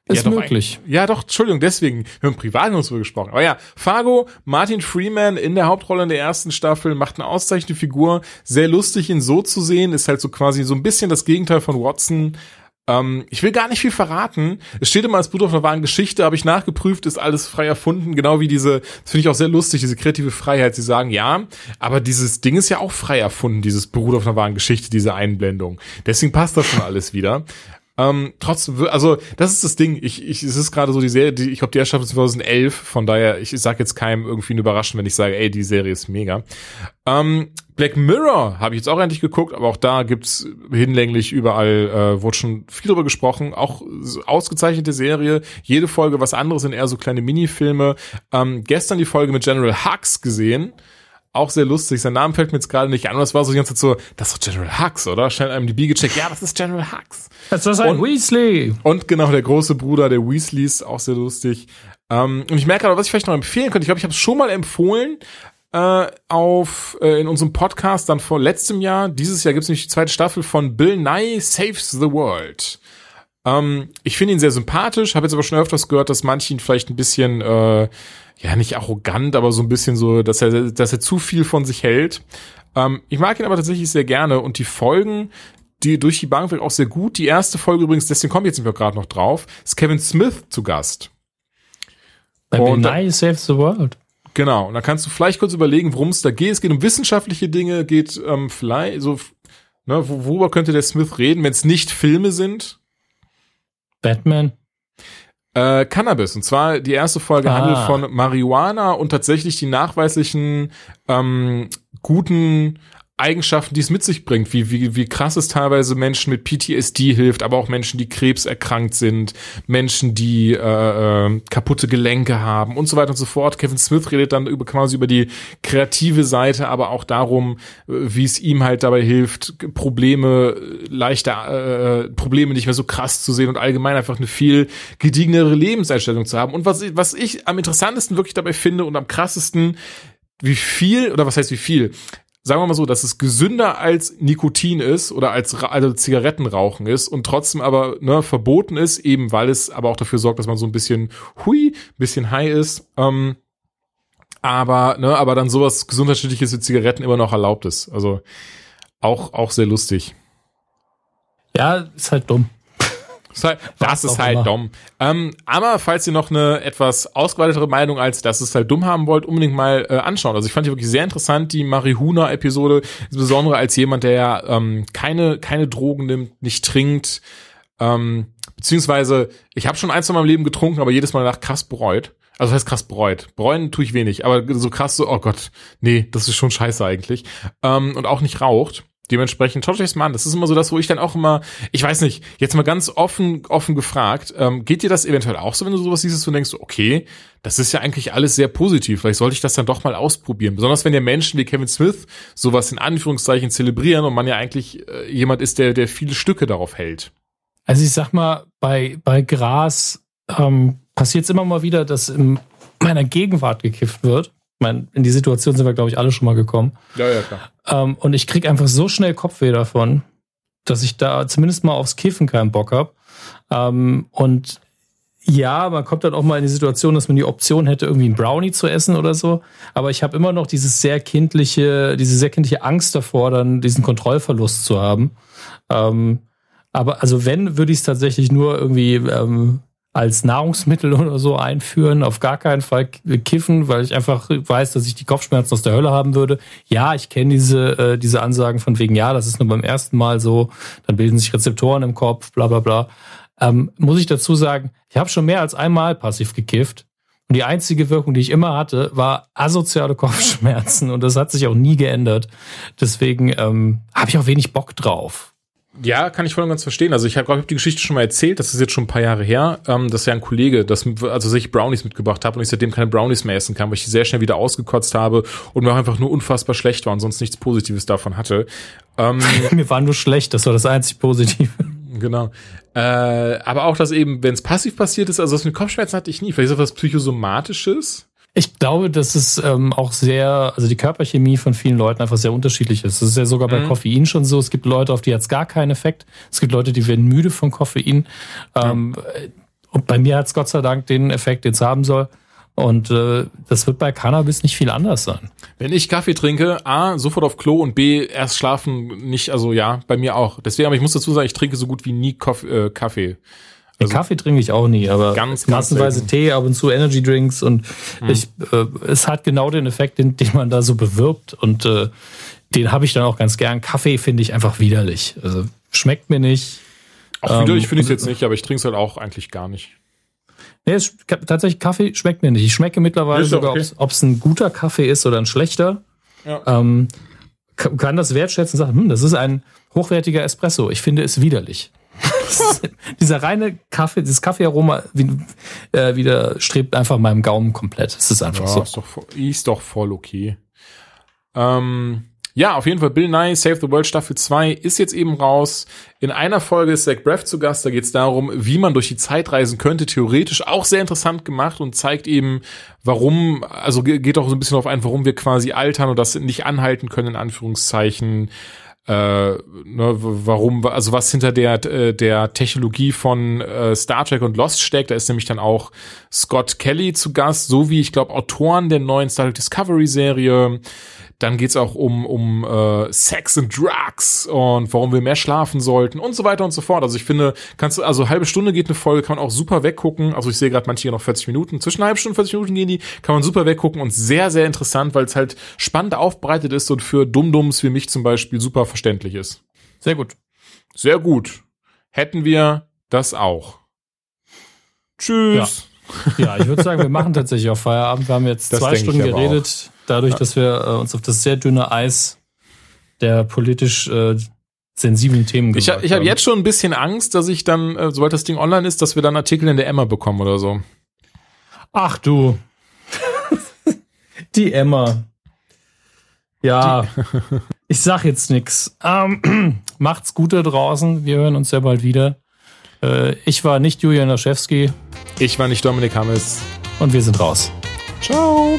Ist ja, möglich. Doch, ja, doch, Entschuldigung, deswegen, wir haben im privaten drüber gesprochen. Aber ja, Fargo, Martin Freeman in der Hauptrolle in der ersten Staffel, macht eine auszeichnende Figur. Sehr lustig, ihn so zu sehen, ist halt so quasi so ein bisschen das Gegenteil von Watson, ähm, ich will gar nicht viel verraten. Es steht immer als Blut auf einer wahren Geschichte, habe ich nachgeprüft, ist alles frei erfunden. Genau wie diese, das finde ich auch sehr lustig, diese kreative Freiheit. Sie sagen, ja, aber dieses Ding ist ja auch frei erfunden, dieses beruht auf einer wahren Geschichte, diese Einblendung. Deswegen passt das schon alles wieder. Ähm, trotzdem, also das ist das Ding. Ich, ich, es ist gerade so die Serie, die, ich glaube, die erschien 2011. Von daher, ich, ich sage jetzt keinem irgendwie überraschen, wenn ich sage, ey, die Serie ist mega. Ähm, Black Mirror habe ich jetzt auch endlich geguckt, aber auch da gibt's hinlänglich überall, äh, wurde schon viel drüber gesprochen. Auch ausgezeichnete Serie. Jede Folge was anderes sind eher so kleine Minifilme. Ähm, gestern die Folge mit General Hux gesehen auch sehr lustig. Sein Name fällt mir jetzt gerade nicht an. Und das war so die ganze Zeit so, das ist doch General Hux, oder? Schnell einem die Biege gecheckt. Ja, das ist General Hux. Das ist ein und, Weasley. Und genau, der große Bruder der Weasleys, auch sehr lustig. Ähm, und ich merke gerade, was ich vielleicht noch empfehlen könnte. Ich glaube, ich habe es schon mal empfohlen äh, auf äh, in unserem Podcast dann vor letztem Jahr. Dieses Jahr gibt es nämlich die zweite Staffel von Bill Nye Saves the World. Ähm, ich finde ihn sehr sympathisch, habe jetzt aber schon öfters gehört, dass manche ihn vielleicht ein bisschen äh, ja nicht arrogant, aber so ein bisschen so, dass er, dass er zu viel von sich hält. Ähm, ich mag ihn aber tatsächlich sehr gerne und die Folgen, die durch die Bank auch sehr gut. Die erste Folge übrigens, deswegen komme ich jetzt gerade noch drauf, ist Kevin Smith zu Gast. Bei und Nice Saves the World. Genau, und da kannst du vielleicht kurz überlegen, worum es da geht. Es geht um wissenschaftliche Dinge, geht ähm, vielleicht so, ne, worüber könnte der Smith reden, wenn es nicht Filme sind? Batman. Äh, Cannabis. Und zwar die erste Folge ah. handelt von Marihuana und tatsächlich die nachweislichen ähm, guten Eigenschaften, die es mit sich bringt, wie, wie, wie krass es teilweise Menschen mit PTSD hilft, aber auch Menschen, die Krebs erkrankt sind, Menschen, die äh, äh, kaputte Gelenke haben und so weiter und so fort. Kevin Smith redet dann über quasi über die kreative Seite, aber auch darum, äh, wie es ihm halt dabei hilft, Probleme leichter, äh, Probleme nicht mehr so krass zu sehen und allgemein einfach eine viel gediegenere Lebenseinstellung zu haben. Und was, was ich am interessantesten wirklich dabei finde und am krassesten, wie viel, oder was heißt wie viel? Sagen wir mal so, dass es gesünder als Nikotin ist oder als also Zigarettenrauchen ist und trotzdem aber ne, verboten ist, eben weil es aber auch dafür sorgt, dass man so ein bisschen hui, bisschen high ist. Ähm, aber ne, aber dann sowas gesundheitsschädliches wie Zigaretten immer noch erlaubt ist. Also auch auch sehr lustig. Ja, ist halt dumm. Das ist halt, das ist halt dumm. Ähm, aber falls ihr noch eine etwas ausgeweitere Meinung als das ist halt dumm haben wollt, unbedingt mal äh, anschauen. Also ich fand die wirklich sehr interessant, die Marihuna-Episode, insbesondere als jemand, der ja ähm, keine, keine Drogen nimmt, nicht trinkt, ähm, beziehungsweise ich habe schon eins in meinem Leben getrunken, aber jedes Mal nach krass bereut. Also das heißt krass bereut. Bereuen tue ich wenig, aber so krass so, oh Gott, nee, das ist schon scheiße eigentlich. Ähm, und auch nicht raucht. Dementsprechend schaut euch das mal an. Das ist immer so das, wo ich dann auch immer, ich weiß nicht, jetzt mal ganz offen, offen gefragt, ähm, geht dir das eventuell auch so, wenn du sowas siehst und denkst, okay, das ist ja eigentlich alles sehr positiv. Vielleicht sollte ich das dann doch mal ausprobieren. Besonders wenn ja Menschen wie Kevin Smith sowas in Anführungszeichen zelebrieren und man ja eigentlich äh, jemand ist, der, der viele Stücke darauf hält. Also ich sag mal, bei, bei Gras ähm, passiert es immer mal wieder, dass in meiner Gegenwart gekifft wird meine, in die Situation sind wir, glaube ich, alle schon mal gekommen. Ja, ja, klar. Ähm, und ich kriege einfach so schnell Kopfweh davon, dass ich da zumindest mal aufs Kiffen keinen Bock habe. Ähm, und ja, man kommt dann auch mal in die Situation, dass man die Option hätte, irgendwie einen Brownie zu essen oder so. Aber ich habe immer noch dieses sehr kindliche, diese sehr kindliche Angst davor, dann diesen Kontrollverlust zu haben. Ähm, aber also wenn, würde ich es tatsächlich nur irgendwie ähm, als Nahrungsmittel oder so einführen, auf gar keinen Fall kiffen, weil ich einfach weiß, dass ich die Kopfschmerzen aus der Hölle haben würde. Ja, ich kenne diese, äh, diese Ansagen von wegen, ja, das ist nur beim ersten Mal so, dann bilden sich Rezeptoren im Kopf, bla bla bla. Ähm, muss ich dazu sagen, ich habe schon mehr als einmal passiv gekifft. Und die einzige Wirkung, die ich immer hatte, war asoziale Kopfschmerzen. Und das hat sich auch nie geändert. Deswegen ähm, habe ich auch wenig Bock drauf. Ja, kann ich voll und ganz verstehen. Also ich habe hab die Geschichte schon mal erzählt, das ist jetzt schon ein paar Jahre her, ähm, dass ja ein Kollege, das, also sich Brownies mitgebracht habe und ich seitdem keine Brownies mehr essen kann, weil ich die sehr schnell wieder ausgekotzt habe und mir auch einfach nur unfassbar schlecht war und sonst nichts Positives davon hatte. Ähm, mir war nur schlecht, das war das einzig Positive. Genau. Äh, aber auch, dass eben, wenn es passiv passiert ist, also das mit Kopfschmerzen hatte ich nie. Vielleicht ist das was Psychosomatisches. Ich glaube, dass es ähm, auch sehr, also die Körperchemie von vielen Leuten einfach sehr unterschiedlich ist. Das ist ja sogar bei mhm. Koffein schon so. Es gibt Leute, auf die hat es gar keinen Effekt. Es gibt Leute, die werden müde von Koffein. Ähm, ja. Und bei mir hat es Gott sei Dank den Effekt, den es haben soll. Und äh, das wird bei Cannabis nicht viel anders sein. Wenn ich Kaffee trinke, A, sofort auf Klo und B, erst schlafen nicht, also ja, bei mir auch. Deswegen, aber ich muss dazu sagen, ich trinke so gut wie nie Koff, äh, Kaffee. Also Kaffee trinke ich auch nie, aber ganz, massenweise ganz Tee, ab und zu Energy Drinks und hm. ich, äh, es hat genau den Effekt, den, den man da so bewirbt und äh, den habe ich dann auch ganz gern. Kaffee finde ich einfach widerlich. Also schmeckt mir nicht. Auch wieder, ähm, ich finde es jetzt nicht, aber ich trinke es halt auch eigentlich gar nicht. Nee, es, tatsächlich Kaffee schmeckt mir nicht. Ich schmecke mittlerweile sogar, okay. ob es ein guter Kaffee ist oder ein schlechter. Ja. Ähm, kann das wertschätzen und sagen, hm, das ist ein hochwertiger Espresso. Ich finde es widerlich. Dieser reine Kaffee, dieses Kaffeearoma äh, widerstrebt einfach meinem Gaumen komplett. Es ist einfach ja, so. Ist doch, ist doch voll okay. Ähm, ja, auf jeden Fall Bill Nye, Save the World Staffel 2 ist jetzt eben raus. In einer Folge ist Zach Braff zu Gast. Da geht es darum, wie man durch die Zeit reisen könnte. Theoretisch auch sehr interessant gemacht und zeigt eben, warum, also geht auch so ein bisschen darauf ein, warum wir quasi altern und das nicht anhalten können, in Anführungszeichen äh, ne, warum, also was hinter der, äh, der Technologie von äh, Star Trek und Lost steckt. Da ist nämlich dann auch Scott Kelly zu Gast, sowie ich glaube Autoren der neuen Star Trek Discovery Serie. Dann geht's auch um, um äh, Sex and Drugs und warum wir mehr schlafen sollten und so weiter und so fort. Also ich finde, kannst du, also halbe Stunde geht eine Folge, kann man auch super weggucken. Also ich sehe gerade manche hier noch 40 Minuten. Zwischen halbe Stunde und 40 Minuten gehen die, kann man super weggucken und sehr, sehr interessant, weil es halt spannend aufbereitet ist und für Dummdums wie mich zum Beispiel super verständlich ist. Sehr gut. Sehr gut. Hätten wir das auch. Tschüss. Ja, ja ich würde sagen, wir machen tatsächlich auch Feierabend. Wir haben jetzt das zwei Stunden geredet. Dadurch, ja. dass wir äh, uns auf das sehr dünne Eis der politisch äh, sensiblen Themen Ich, ich habe jetzt schon ein bisschen Angst, dass ich dann, äh, sobald das Ding online ist, dass wir dann Artikel in der Emma bekommen oder so. Ach du. Die Emma. Ja, ich sag jetzt nix. Ähm, macht's gut da draußen. Wir hören uns ja bald wieder. Äh, ich war nicht Julian Laschewski. Ich war nicht Dominik Hammes. Und wir sind raus. Ciao.